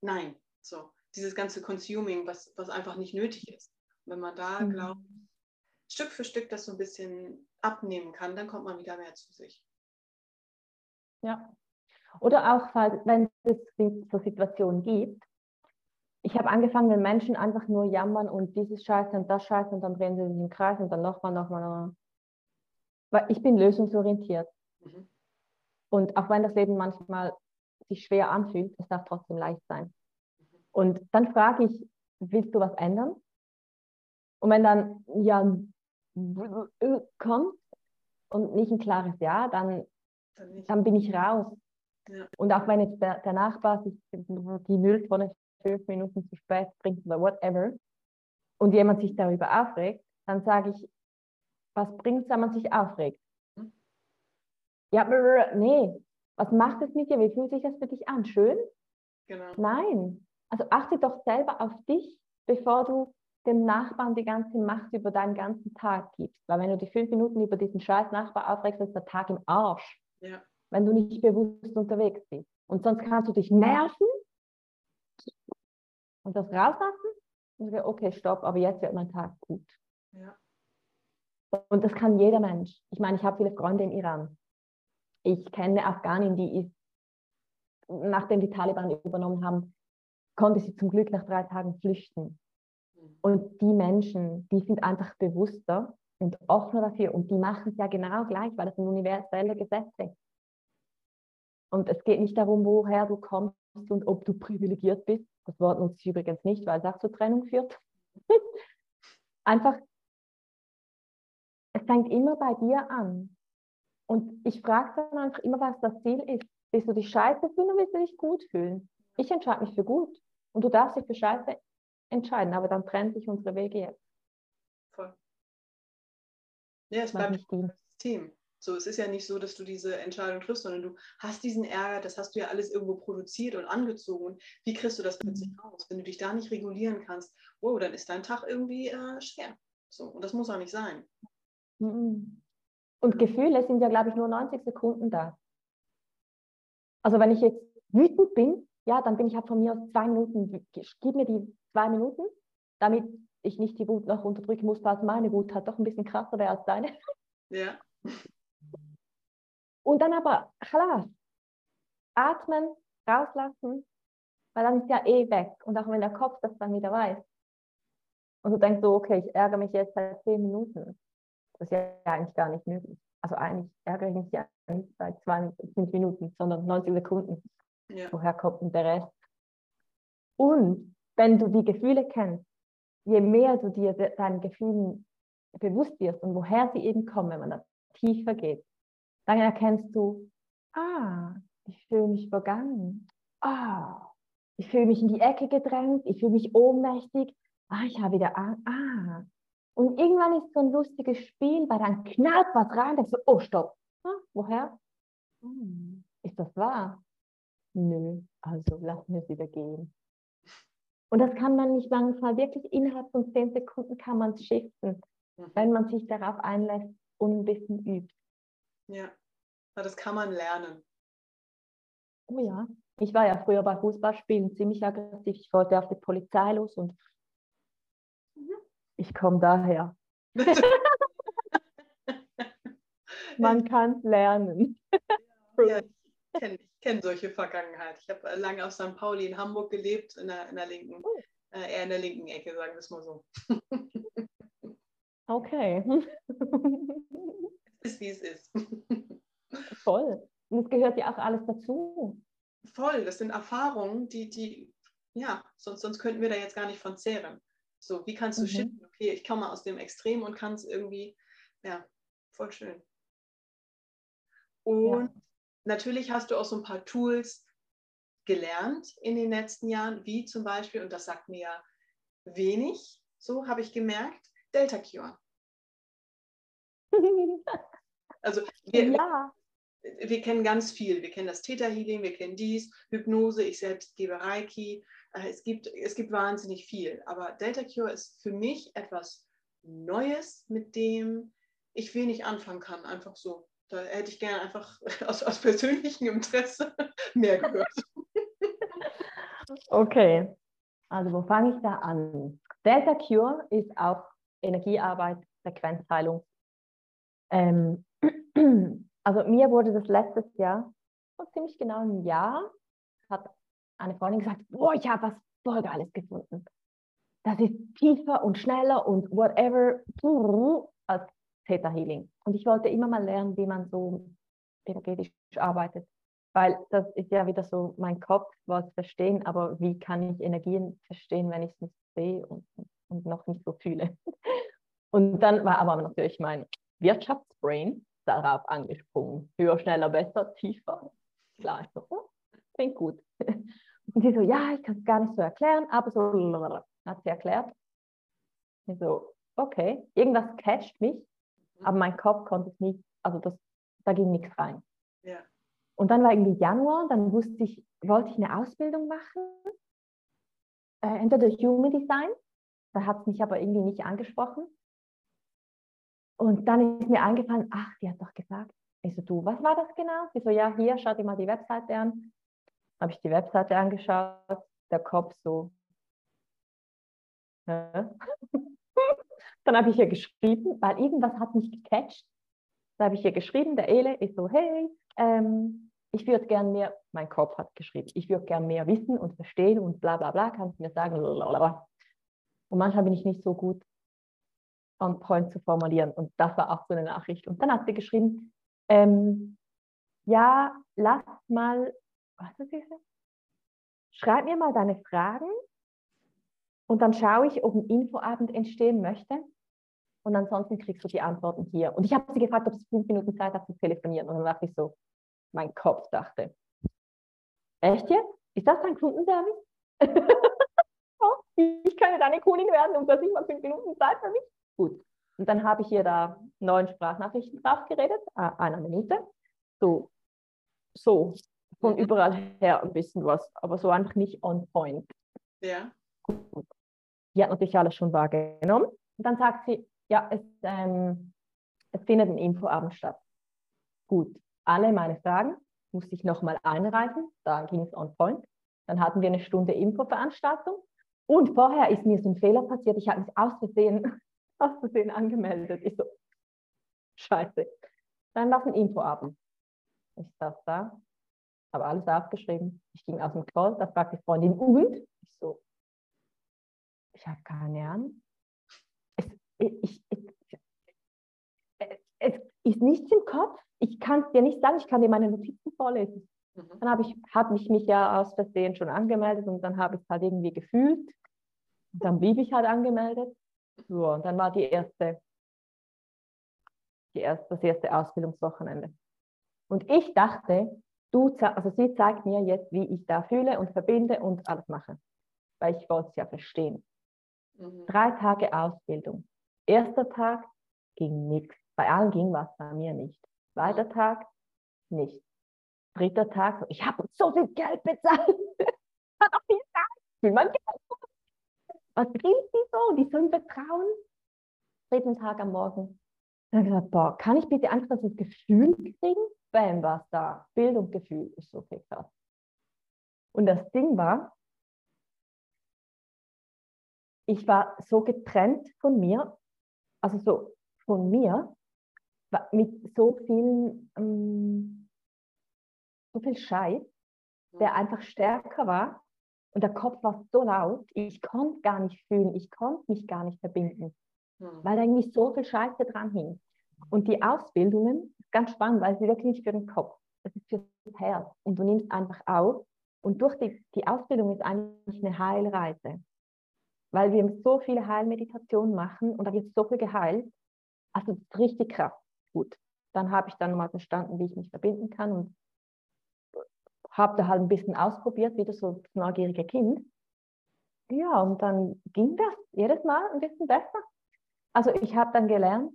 Nein, so. Dieses ganze Consuming, was, was einfach nicht nötig ist. Wenn man da, mhm. glaubt, Stück für Stück das so ein bisschen abnehmen kann, dann kommt man wieder mehr zu sich. Ja. Oder auch, wenn es so Situationen gibt, ich habe angefangen, wenn Menschen einfach nur jammern und dieses Scheiße und das Scheiße und dann drehen sie sich im Kreis und dann nochmal, nochmal, nochmal. Weil ich bin lösungsorientiert. Mhm. Und auch wenn das Leben manchmal sich schwer anfühlt, es darf trotzdem leicht sein. Mhm. Und dann frage ich, willst du was ändern? Und wenn dann ja kommt und nicht ein klares Ja, dann, dann bin ich raus. Ja. Und auch wenn jetzt der, der Nachbar sich die Mülltonne fünf Minuten zu spät bringt oder whatever und jemand sich darüber aufregt, dann sage ich, was bringt es, wenn man sich aufregt? Hm? Ja, nee, was macht es mit dir? Wie fühlt sich das für dich an? Schön? Genau. Nein. Also achte doch selber auf dich, bevor du dem Nachbarn die ganze Macht über deinen ganzen Tag gibst. Weil wenn du die fünf Minuten über diesen scheiß Nachbar aufregst, ist der Tag im Arsch. Ja. Wenn du nicht bewusst unterwegs bist. Und sonst kannst du dich nerven und das rauslassen und sagen, okay, stopp, aber jetzt wird mein Tag gut. Ja. Und das kann jeder Mensch. Ich meine, ich habe viele Freunde im Iran. Ich kenne Afghanin, die ist, nachdem die Taliban übernommen haben, konnte sie zum Glück nach drei Tagen flüchten. Und die Menschen, die sind einfach bewusster und offener dafür und die machen es ja genau gleich, weil das sind universelle Gesetze. Und es geht nicht darum, woher du kommst und ob du privilegiert bist. Das Wort nutze ich übrigens nicht, weil es auch zur Trennung führt. (laughs) einfach, es fängt immer bei dir an. Und ich frage dann einfach immer, was das Ziel ist. Willst du dich scheiße fühlen oder willst du dich gut fühlen? Ich entscheide mich für gut. Und du darfst dich für scheiße entscheiden, aber dann trennt sich unsere Wege jetzt. Voll. Ja, es bleibt ein System. So, es ist ja nicht so, dass du diese Entscheidung triffst, sondern du hast diesen Ärger, das hast du ja alles irgendwo produziert und angezogen. Und wie kriegst du das plötzlich mhm. raus? Wenn du dich da nicht regulieren kannst, wow, dann ist dein Tag irgendwie äh, schwer. So, und das muss auch nicht sein. Und Gefühle sind ja, glaube ich, nur 90 Sekunden da. Also wenn ich jetzt wütend bin, ja, dann bin ich halt von mir aus zwei Minuten, gib mir die zwei Minuten, damit ich nicht die Wut noch unterdrücken muss, weil meine Wut halt doch ein bisschen krasser wäre als deine. Ja. Und dann aber, klar, atmen, rauslassen, weil dann ist ja eh weg. Und auch wenn der Kopf das dann wieder weiß. Und du denkst so, okay, ich ärgere mich jetzt seit zehn Minuten. Das ist ja eigentlich gar nicht möglich. Also eigentlich ärgere ich mich ja nicht seit zwei, fünf Minuten, sondern 90 Sekunden. Ja. Woher kommt denn der Rest? Und wenn du die Gefühle kennst, je mehr du dir deinen Gefühlen bewusst wirst und woher sie eben kommen, wenn man da tiefer geht, dann erkennst du, ah, ich fühle mich vergangen. Ah, ich fühle mich in die Ecke gedrängt, ich fühle mich ohnmächtig. Ah, ich habe wieder Angst. Ah. Und irgendwann ist so ein lustiges Spiel, weil dann knallt was rein, denkst du, oh, stopp. Ah, woher? Hm, ist das wahr? Nö, also lassen wir es wieder gehen. Und das kann man nicht manchmal wirklich innerhalb von zehn Sekunden kann man es shiften, mhm. wenn man sich darauf einlässt und ein bisschen übt. Ja, das kann man lernen. Oh ja, ich war ja früher bei Fußballspielen ziemlich aggressiv. Ich wollte auf die Polizei los und. Ich komme daher. (laughs) man kann lernen. ja, ich kenne kenne solche Vergangenheit. Ich habe lange auf St. Pauli in Hamburg gelebt, in der, in der linken, oh. äh, eher in der linken Ecke, sagen wir es mal so. (laughs) okay. es ist, wie es ist. Voll. Und es gehört ja auch alles dazu. Voll, das sind Erfahrungen, die, die, ja, sonst, sonst könnten wir da jetzt gar nicht von zehren. So, wie kannst du mhm. shiften? Okay, ich komme aus dem Extrem und kann es irgendwie, ja, voll schön. Und ja natürlich hast du auch so ein paar Tools gelernt in den letzten Jahren, wie zum Beispiel, und das sagt mir ja wenig, so habe ich gemerkt, Delta Cure. (laughs) Also wir, ja. wir, wir, kennen ganz viel. Wir kennen das Theta Healing, wir kennen dies, Hypnose, ich selbst gebe Reiki. Äh, es gibt, es gibt wahnsinnig viel. Aber Delta Cure ist für mich etwas Neues, mit dem ich wenig anfangen kann, einfach so. Da hätte ich gerne einfach (laughs) aus, aus persönlichem Interesse (laughs) mehr gehört. Okay, also wo fange ich da an? Delta Cure ist auch Energiearbeit, Frequenzheilung. Ähm, (clears throat) also mir wurde das letztes Jahr, vor ziemlich genau einem Jahr, hat eine Freundin gesagt, boah, ich habe was voll Geiles gefunden. Das ist tiefer und schneller und whatever als Theta Healing. Und ich wollte immer mal lernen, wie man so energetisch arbeitet. Weil das ist ja wieder so mein Kopf, was verstehen, aber wie kann ich Energien verstehen, wenn ich es nicht sehe und, und noch nicht so fühle. (laughs) Und dann war aber natürlich mein Wirtschaftsbrain darauf angesprungen. Höher, schneller, besser, tiefer. Klar, so, oh, klingt gut. (laughs) Und sie so, ja, ich kann es gar nicht so erklären, aber so hat sie erklärt. Ich so, okay, irgendwas catcht mich, aber mein Kopf konnte es nicht, also das, da ging nichts rein. Ja. Und dann war irgendwie Januar, dann wusste ich, wollte ich eine Ausbildung machen, äh, entweder Human Design, da hat es mich aber irgendwie nicht angesprochen. Und dann ist mir eingefallen, ach, die hat doch gesagt. Ich so, du, was war das genau? Sie so, ja, hier, schau dir mal die Webseite an. Habe ich die Webseite angeschaut, der Kopf so. (laughs) dann habe ich ihr geschrieben, weil irgendwas hat mich gecatcht. Da habe ich ihr geschrieben, der Ele ist so, hey, ähm, ich würde gern mehr, mein Kopf hat geschrieben, ich würde gern mehr wissen und verstehen und bla bla bla, kannst du mir sagen, blablabla. Und manchmal bin ich nicht so gut on point zu formulieren. Und das war auch so eine Nachricht. Und dann hat sie geschrieben, ähm, ja, lass mal, was ist das? Schreib mir mal deine Fragen und dann schaue ich, ob ein Infoabend entstehen möchte. Und ansonsten kriegst du die Antworten hier. Und ich habe sie gefragt, ob sie fünf Minuten Zeit hat zu telefonieren. Und dann dachte ich so, mein Kopf dachte, echt jetzt? Ist das dein Kundenservice? (laughs) ich kann ja deine Kundin werden und du hast nicht mal fünf Minuten Zeit für mich. Gut. Und dann habe ich hier da neun Sprachnachrichten drauf geredet, äh, einer Minute. So, so, von überall her ein bisschen was, aber so einfach nicht on point. Ja. Gut. Die hat natürlich alles schon wahrgenommen. Und dann sagt sie, ja, es, ähm, es findet ein Infoabend statt. Gut, alle meine Fragen musste ich nochmal einreichen, da ging es on point. Dann hatten wir eine Stunde Infoveranstaltung und vorher ist mir so ein Fehler passiert. Ich habe mich aus Versehen (laughs) aus Versehen angemeldet. Ich so, scheiße. Dann war es ein Infoabend. Ich saß da, habe alles aufgeschrieben. Ich ging aus dem Call, da fragt die Freundin, und? Ich so, ich habe keine Ahnung. Es, ich, ich, es ist nichts im Kopf. Ich kann es dir nicht sagen, ich kann dir meine Notizen vorlesen. Mhm. Dann habe ich hab mich, mich ja aus Versehen schon angemeldet und dann habe ich es halt irgendwie gefühlt. Und dann blieb ich halt angemeldet. So, und dann war die erste, die erste, das erste Ausbildungswochenende. Und ich dachte, du, also sie zeigt mir jetzt, wie ich da fühle und verbinde und alles mache. Weil ich wollte es ja verstehen. Mhm. Drei Tage Ausbildung. Erster Tag ging nichts. Bei allen ging was, bei mir nicht. Zweiter mhm. Tag nicht. Dritter Tag, ich habe so viel Geld bezahlt. (laughs) Hat auch viel Zeit. Will mein Geld was bringt die so? Die sollen vertrauen. Dritten Tag am Morgen. Dann habe ich gesagt, boah, kann ich bitte einfach das Gefühl kriegen? Bam, was da. Bildungsgefühl ist so viel krass. Und das Ding war, ich war so getrennt von mir, also so von mir, mit so vielen, ähm, so viel Scheiß, der einfach stärker war und der Kopf war so laut, ich konnte gar nicht fühlen, ich konnte mich gar nicht verbinden, mhm. weil da irgendwie so viel Scheiße dran hing. Und die Ausbildungen, ganz spannend, weil sie wirklich nicht für den Kopf, es ist für das Herz. Und du nimmst einfach auf. Und durch die, die Ausbildung ist eigentlich eine Heilreise. Weil wir so viele Heilmeditationen machen und da wird so viel geheilt. Also das ist richtig krass. Gut. Dann habe ich dann mal verstanden, wie ich mich verbinden kann und habe da halt ein bisschen ausprobiert, wie das so das neugierige Kind. Ja, und dann ging das jedes Mal ein bisschen besser. Also ich habe dann gelernt,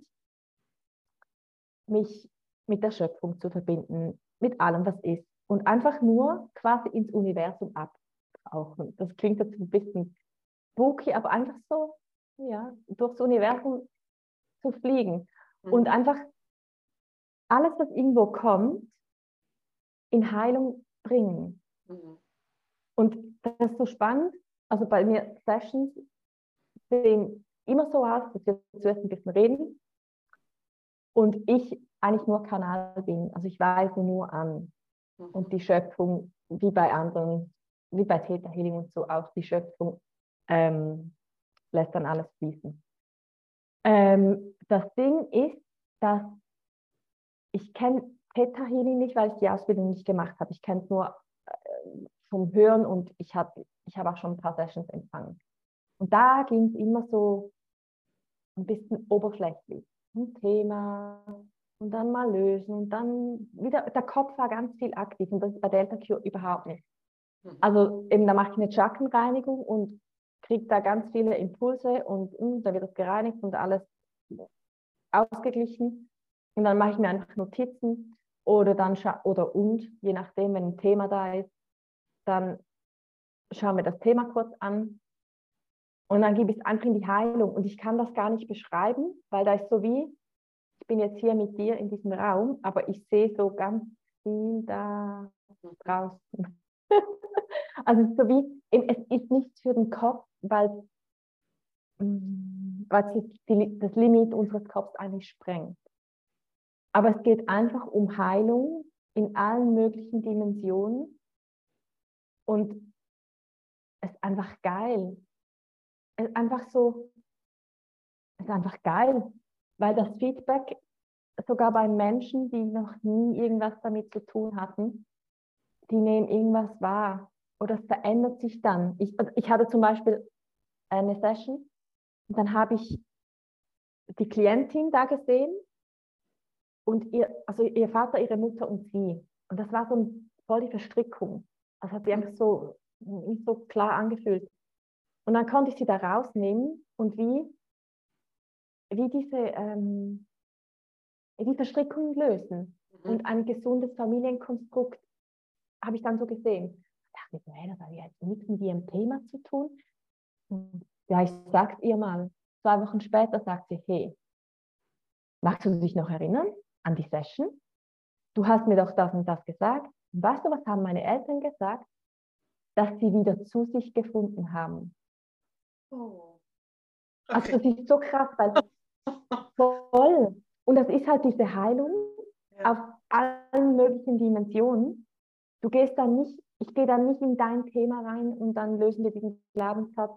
mich mit der Schöpfung zu verbinden, mit allem, was ist. Und einfach nur quasi ins Universum abtauchen. Das klingt jetzt ein bisschen spooky, aber einfach so, ja, durchs Universum zu fliegen. Mhm. Und einfach alles, was irgendwo kommt, in Heilung bringen. Mhm. Und das ist so spannend. Also bei mir Sessions sehen immer so aus, dass wir zuerst ein bisschen reden und ich eigentlich nur Kanal bin. Also ich weise nur an. Mhm. Und die Schöpfung, wie bei anderen, wie bei Theta Healing und so auch die Schöpfung ähm, lässt dann alles fließen. Ähm, das Ding ist, dass ich kenne Theta Healing nicht, weil ich die Ausbildung nicht gemacht habe. Ich kenne es nur äh, vom Hören und ich habe ich hab auch schon ein paar Sessions empfangen. Und da ging es immer so ein bisschen oberflächlich. Ein Thema und dann mal lösen und dann wieder, der Kopf war ganz viel aktiv und das ist bei Delta Q überhaupt nicht. Mhm. Also eben, da mache ich eine Chakrenreinigung und kriege da ganz viele Impulse und mh, hm, da wird es gereinigt und alles ausgeglichen. Und dann mache ich mir einfach Notizen oder dann oder und, je nachdem, wenn ein Thema da ist, dann schauen wir das Thema kurz an und dann gebe ich es einfach in die Heilung. Und ich kann das gar nicht beschreiben, weil da ist so wie, ich bin jetzt hier mit dir in diesem Raum, aber ich sehe so ganz viel da draußen. (laughs) also so wie, es ist nichts für den Kopf, weil, mm, weil es das Limit unseres Kopfs eigentlich sprengt. Aber es geht einfach um Heilung in allen möglichen Dimensionen. Und es ist einfach geil. Einfach so, ist einfach geil weil das Feedback sogar bei Menschen, die noch nie irgendwas damit zu tun hatten, die nehmen irgendwas wahr oder es verändert sich dann. Ich, also ich hatte zum Beispiel eine Session und dann habe ich die Klientin da gesehen und ihr, also ihr Vater, ihre Mutter und sie. Und das war so voll die Verstrickung. Das hat sich einfach so nicht so klar angefühlt. Und dann konnte ich sie da rausnehmen und wie wie diese, ähm, die Verstrickungen lösen. Mhm. Und ein gesundes Familienkonstrukt habe ich dann so gesehen. Ich dachte hey, das hat jetzt nichts mit ihrem Thema zu tun. Und ja, ich sag's ihr mal. Zwei Wochen später sagt sie, hey, magst du dich noch erinnern an die Session? Du hast mir doch das und das gesagt. Und weißt du, was haben meine Eltern gesagt? Dass sie wieder zu sich gefunden haben. Oh. Okay. Also das ist so krass, weil (laughs) Voll. Und das ist halt diese Heilung ja. auf allen möglichen Dimensionen. Du gehst dann nicht, ich gehe dann nicht in dein Thema rein und dann lösen wir diesen Glaubenssatz,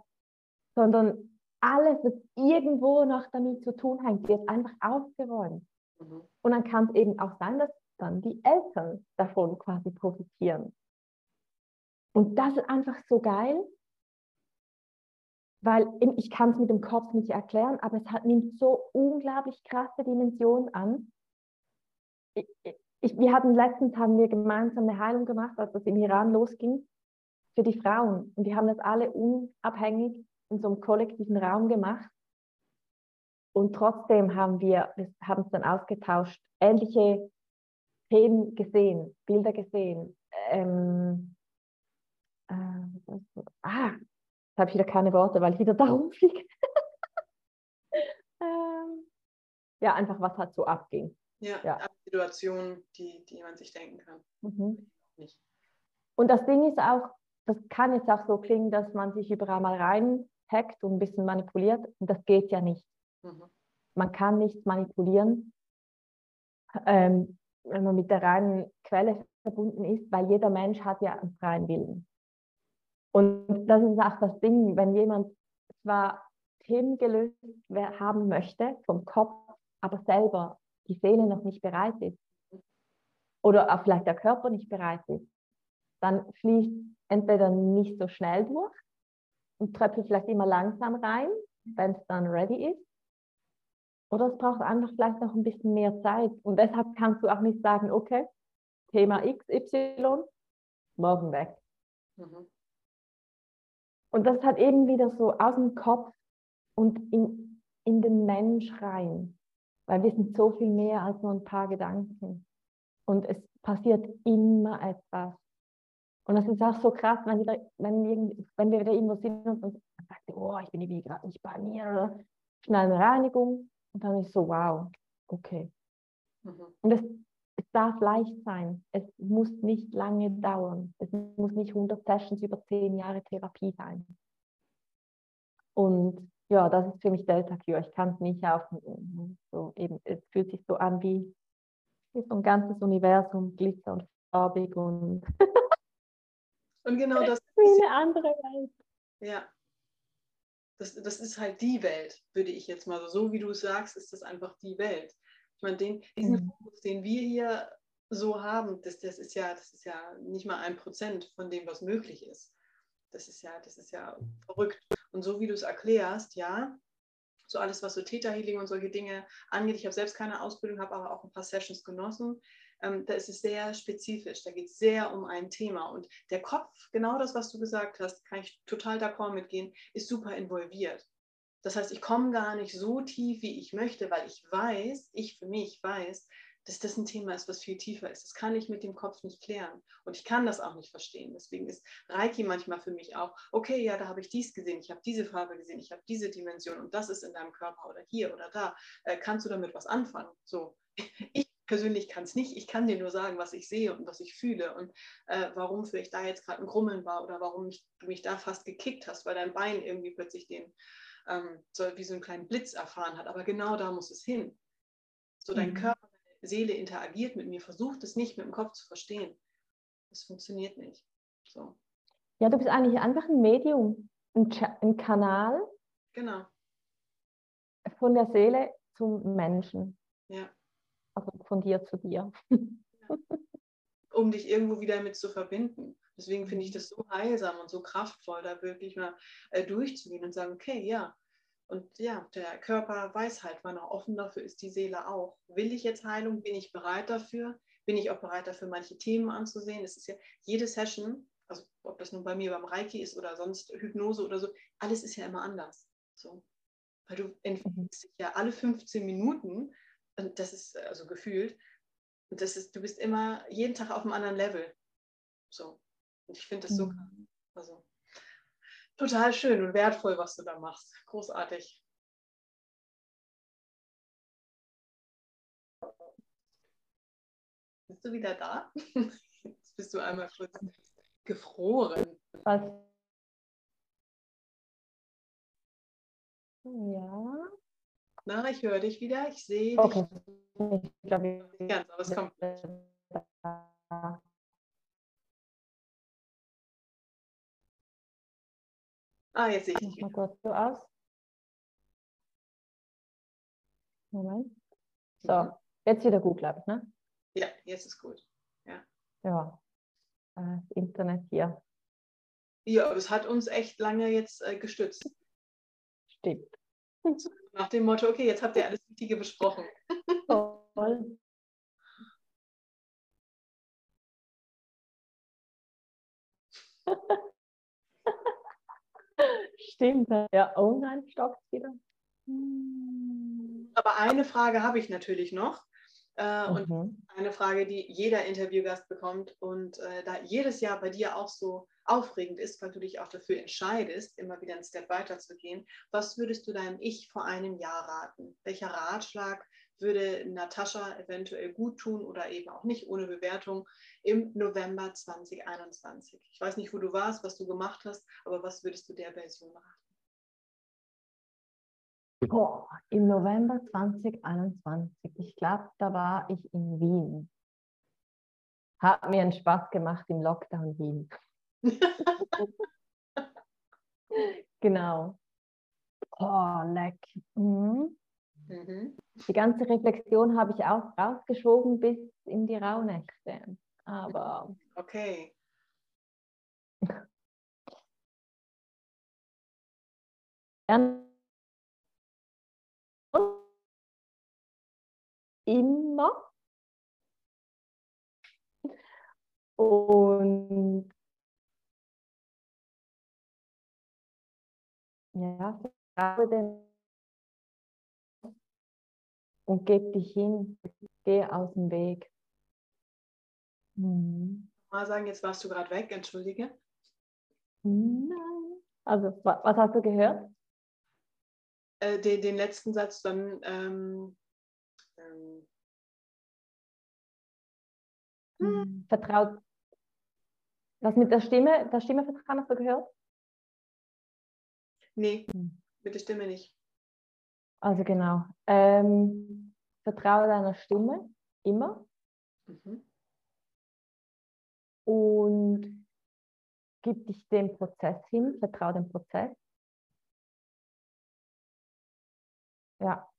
sondern alles, was irgendwo noch damit zu tun hat, wird einfach aufgeräumt. Mhm. Und dann kann es eben auch sein, dass dann die Eltern davon quasi profitieren. Und das ist einfach so geil, weil ich kann es mit dem Kopf nicht erklären, aber es hat, nimmt so unglaublich krasse Dimensionen an. Ich, ich, wir hatten letztens haben wir gemeinsam eine Heilung gemacht, als das im Iran losging, für die Frauen. Und wir haben das alle unabhängig in so einem kollektiven Raum gemacht. Und trotzdem haben wir, wir haben es dann ausgetauscht, ähnliche Themen gesehen, Bilder gesehen. Ähm, äh, ah, habe ich wieder keine Worte, weil ich wieder darum fliege. (laughs) ähm, ja, einfach was halt so abging. Ja, ja. Situationen, die, die man sich denken kann. Mhm. Und das Ding ist auch, das kann jetzt auch so klingen, dass man sich überall mal reinhackt und ein bisschen manipuliert. Und das geht ja nicht. Mhm. Man kann nichts manipulieren, ähm, wenn man mit der reinen Quelle verbunden ist, weil jeder Mensch hat ja einen freien Willen. Und das ist auch das Ding, wenn jemand zwar Themen gelöst haben möchte vom Kopf, aber selber die Seele noch nicht bereit ist oder auch vielleicht der Körper nicht bereit ist, dann fließt entweder nicht so schnell durch und tröpfelt vielleicht immer langsam rein, wenn es dann ready ist. Oder es braucht einfach vielleicht noch ein bisschen mehr Zeit. Und deshalb kannst du auch nicht sagen, okay, Thema XY, morgen weg. Mhm. Und das hat eben wieder so aus dem Kopf und in, in den Mensch rein. Weil wir sind so viel mehr als nur ein paar Gedanken. Und es passiert immer etwas. Und das ist auch so krass, wenn, wir, wenn, wir, wenn wir wieder irgendwo sind und man sagt, oh, ich bin irgendwie gerade nicht bei mir oder schnell eine Reinigung. Und dann ist so, wow, okay. Mhm. Und es darf leicht sein. Es muss nicht lange dauern. Es muss nicht 100 Sessions über 10 Jahre Therapie sein. Und ja, das ist für mich Delta Q. Ich kann es nicht auf so eben, es fühlt sich so an wie, wie so ein ganzes Universum, Glitzer und farbig und (laughs) Und genau das ist eine andere Welt. Ja. Das, das ist halt die Welt, würde ich jetzt mal so. So wie du es sagst, ist das einfach die Welt. Ich meine, den, diesen mhm. Fokus, den wir hier so haben, das, das, ist ja, das ist ja nicht mal ein Prozent von dem, was möglich ist. Das ist ja, das ist ja verrückt. Und so wie du es erklärst, ja, so alles, was so Täterhealing und solche Dinge angeht. Ich habe selbst keine Ausbildung, habe aber auch ein paar Sessions genossen. Ähm, da ist es sehr spezifisch, da geht es sehr um ein Thema. Und der Kopf, genau das, was du gesagt hast, kann ich total d'accord mitgehen, ist super involviert. Das heißt, ich komme gar nicht so tief, wie ich möchte, weil ich weiß, ich für mich weiß, dass das ein Thema ist, was viel tiefer ist. Das kann ich mit dem Kopf nicht klären. Und ich kann das auch nicht verstehen. Deswegen ist Reiki manchmal für mich auch, okay, ja, da habe ich dies gesehen, ich habe diese Farbe gesehen, ich habe diese Dimension und das ist in deinem Körper oder hier oder da. Äh, kannst du damit was anfangen? So. (laughs) Ich persönlich kann es nicht. Ich kann dir nur sagen, was ich sehe und was ich fühle und äh, warum vielleicht da jetzt gerade ein Grummeln war oder warum mich, du mich da fast gekickt hast, weil dein Bein irgendwie plötzlich den, ähm, so wie so einen kleinen Blitz erfahren hat. Aber genau da muss es hin. So dein mhm. Körper Seele interagiert mit mir, versucht es nicht mit dem Kopf zu verstehen. Das funktioniert nicht. So. Ja, du bist eigentlich einfach ein Medium, ein, ein Kanal. Genau. Von der Seele zum Menschen. Ja. Also von dir zu dir. Ja. Um dich irgendwo wieder mit zu verbinden. Deswegen finde ich das so heilsam und so kraftvoll, da wirklich mal äh, durchzugehen und sagen, okay, ja, und ja, der Körper weiß halt, wann er offen dafür ist, die Seele auch. Will ich jetzt Heilung? Bin ich bereit dafür? Bin ich auch bereit dafür, manche Themen anzusehen? Es ist ja jede Session, also ob das nun bei mir beim Reiki ist oder sonst Hypnose oder so, alles ist ja immer anders. So. Weil du entwickelst dich ja alle 15 Minuten, und das ist also gefühlt, und das ist, du bist immer jeden Tag auf einem anderen Level. So. Und ich finde das so mhm. Also total schön und wertvoll, was du da machst. Großartig. Bist du wieder da? Jetzt bist du einmal kurz gefroren. Was? Ja. Na, ich höre dich wieder. Ich sehe okay. dich. Ich glaube, ganz, aber es kommt. Ah, jetzt sehe ich dich. Mal kurz so aus. Moment. So, mhm. jetzt wieder gut, glaube ich, ne? Ja, jetzt ist gut. Ja. Ja, äh, das Internet hier. Ja, aber es hat uns echt lange jetzt äh, gestützt. Stimmt. (laughs) Nach dem Motto, okay, jetzt habt ihr alles Wichtige besprochen. (laughs) Toll. (laughs) Stimmt, ja. Nein, stockt wieder. Aber eine Frage habe ich natürlich noch. Äh, mhm. Und eine Frage, die jeder Interviewgast bekommt und äh, da jedes Jahr bei dir auch so aufregend ist, weil du dich auch dafür entscheidest, immer wieder einen Step weiter zu gehen. Was würdest du deinem Ich vor einem Jahr raten? Welcher Ratschlag würde Natascha eventuell gut tun oder eben auch nicht ohne Bewertung im November 2021? Ich weiß nicht, wo du warst, was du gemacht hast, aber was würdest du der Version raten? Oh, Im November 2021, ich glaube, da war ich in Wien. Hat mir einen Spaß gemacht im Lockdown Wien. (laughs) genau. Oh, leck. Mhm. Mhm. Die ganze Reflexion habe ich auch rausgeschoben bis in die Rauhnächte. Aber. Okay. (laughs) immer. Und ja, vertraue dem und gib dich hin, geh aus dem Weg. Mhm. Mal sagen, jetzt warst du gerade weg, entschuldige. Nein. Also, was hast du gehört? Äh, den, den, letzten Satz dann. Ähm, ähm, hm. Vertraut. Was mit der Stimme, der Stimme vertrauen, hast du gehört? Nee, hm. mit der Stimme nicht. Also genau. Ähm, vertraue deiner Stimme immer. Mhm. Und gib dich dem Prozess hin, vertraue dem Prozess. Ja,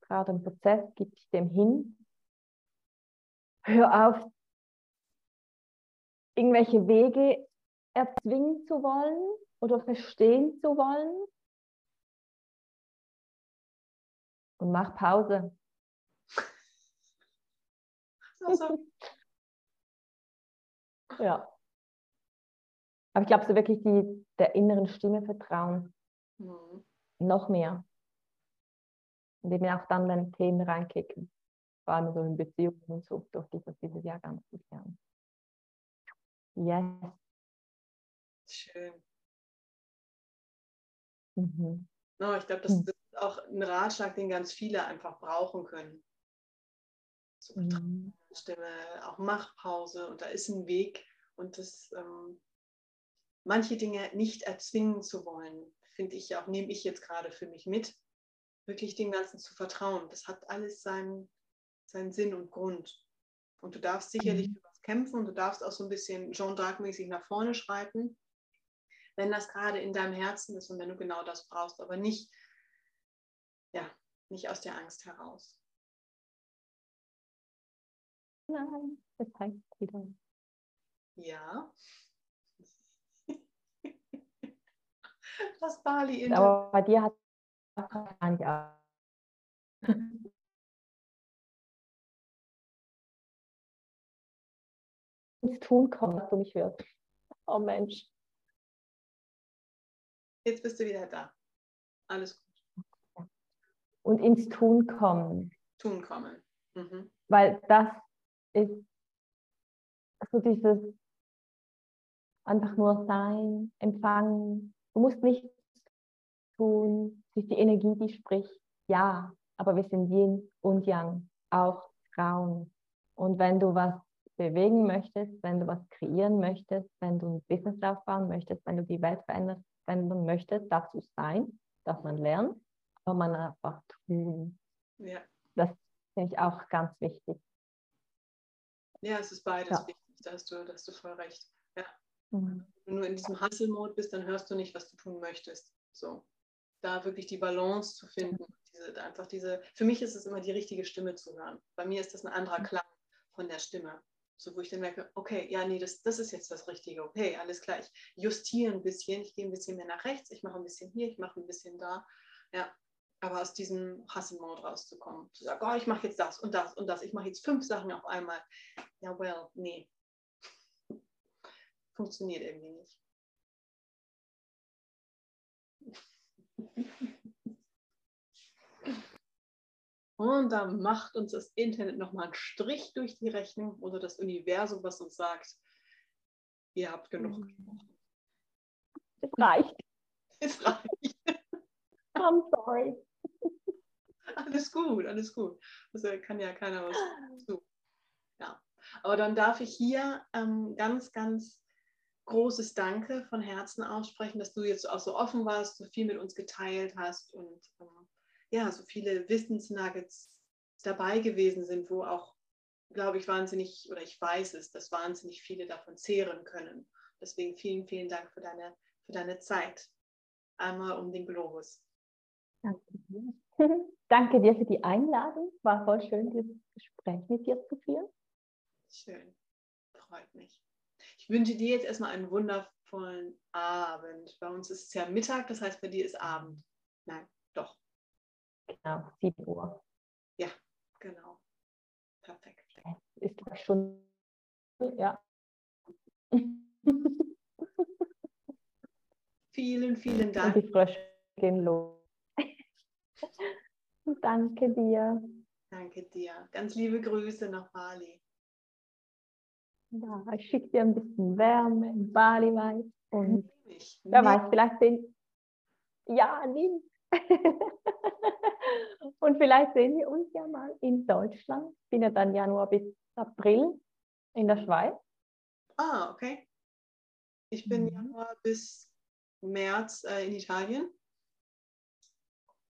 vertraue dem Prozess, gib dich dem hin. Hör auf, irgendwelche Wege erzwingen zu wollen oder verstehen zu wollen. Und mach Pause. Also. (laughs) ja. Aber ich glaube, so wirklich die, der inneren Stimme vertrauen. Mhm. Noch mehr. Und eben auch dann, wenn Themen reinkicken. Vor allem so in Beziehungen und so, durfte ich das dieses Jahr ganz gut lernen. Yes. Schön. Mhm. No, ich glaube, das, Hm. das auch ein Ratschlag, den ganz viele einfach brauchen können. So Mhm. Stimme, auch Machpause und da ist ein Weg und das ähm, manche Dinge nicht erzwingen zu wollen, finde ich auch, nehme ich jetzt gerade für mich mit, wirklich dem Ganzen zu vertrauen. Das hat alles seinen, seinen Sinn und Grund. Und du darfst sicherlich Mhm. für was kämpfen und du darfst auch so ein bisschen Jean d'Arc-mäßig nach vorne schreiten, wenn das gerade in deinem Herzen ist und wenn du genau das brauchst, aber nicht, nicht aus der Angst heraus. Nein, das heißt wieder. Ja. (laughs) Das Bali in Aber bei dir hat es gar nicht auch. ins Tun kommen, dass du mich hörst. Oh Mensch. Jetzt bist du wieder da. Alles gut. Und ins Tun kommen. Tun kommen. Mhm. Weil das ist so dieses einfach nur sein, empfangen. Du musst nichts tun. Es ist die Energie, die spricht. Ja, aber wir sind Yin und Yang, auch Frauen. Und wenn du was bewegen möchtest, wenn du was kreieren möchtest, wenn du ein Business aufbauen möchtest, wenn du die Welt verändern, möchtest, darfst du sein, darf man lernen, aber man einfach tun. Ja. Das finde ich auch ganz wichtig. ja, es ist beides Ja. wichtig. Da hast, du, da hast du voll recht. Mhm. Wenn du nur in diesem Hustle-Mode bist, dann hörst du nicht, was du tun möchtest. So. Da wirklich die Balance zu finden. Diese, einfach diese, für mich ist es immer die richtige Stimme zu hören. Bei mir ist das ein anderer Klang von der Stimme. So, wo ich dann merke, okay, ja, nee, das, das ist jetzt das Richtige. Okay, alles klar. Ich justiere ein bisschen, ich gehe ein bisschen mehr nach rechts, ich mache ein bisschen hier, ich mache ein bisschen da. Ja, aber aus diesem Hustle-Mode rauszukommen. Zu sagen, oh, ich mache jetzt das und das und das. Ich mache jetzt fünf Sachen auf einmal. Ja, well, nee. (laughs) Funktioniert irgendwie nicht. (laughs) Und da macht uns das Internet nochmal einen Strich durch die Rechnung oder das Universum, was uns sagt, ihr habt genug Mhm. gesprochen. (laughs) Es reicht. Es reicht. I'm sorry. (laughs) Alles gut, alles gut. Also kann ja keiner was zu. Ja. Aber dann darf ich hier ähm, ganz, ganz großes Danke von Herzen aussprechen, dass du jetzt auch so offen warst, so viel mit uns geteilt hast und ähm, ja, so viele Wissensnuggets dabei gewesen sind, wo auch, glaube ich, wahnsinnig, oder ich weiß es, dass wahnsinnig viele davon zehren können. Deswegen vielen, vielen Dank für deine, für deine Zeit. Einmal um den Globus. Danke. (laughs) Danke dir für die Einladung. War voll schön, dieses Gespräch mit dir zu führen. Schön. Freut mich. Ich wünsche dir jetzt erstmal einen wundervollen Abend. Bei uns ist es ja Mittag, das heißt, bei dir ist Abend. Nein, doch. Genau, 7 Uhr. Genau. Perfekt. Ist drei Stunden. Ja. (laughs) Vielen, vielen Und Dank. die Frösche gehen los. Danke dir. Danke dir. Ganz liebe Grüße nach Bali. Ja, ich schicke dir ein bisschen Wärme in Bali weiß. Und Ich, wer weiß, vielleicht sehen. Ja, nimm. (laughs) Und vielleicht sehen wir uns ja mal in Deutschland. Ich bin ja dann Januar bis April in der Schweiz. Ah, okay. Ich bin Mhm. Januar bis März äh, in Italien.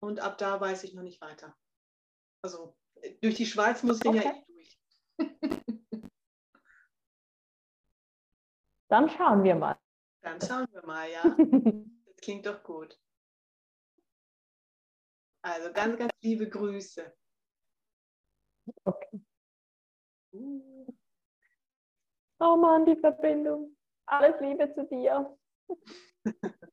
Und ab da weiß ich noch nicht weiter. Also äh, durch die Schweiz muss ich ja Okay. eh durch. (laughs) Dann schauen wir mal. Dann schauen wir mal, ja. (laughs) Das klingt doch gut. Also ganz, ganz liebe Grüße. Okay. Oh Mann, die Verbindung. Alles Liebe zu dir. (laughs)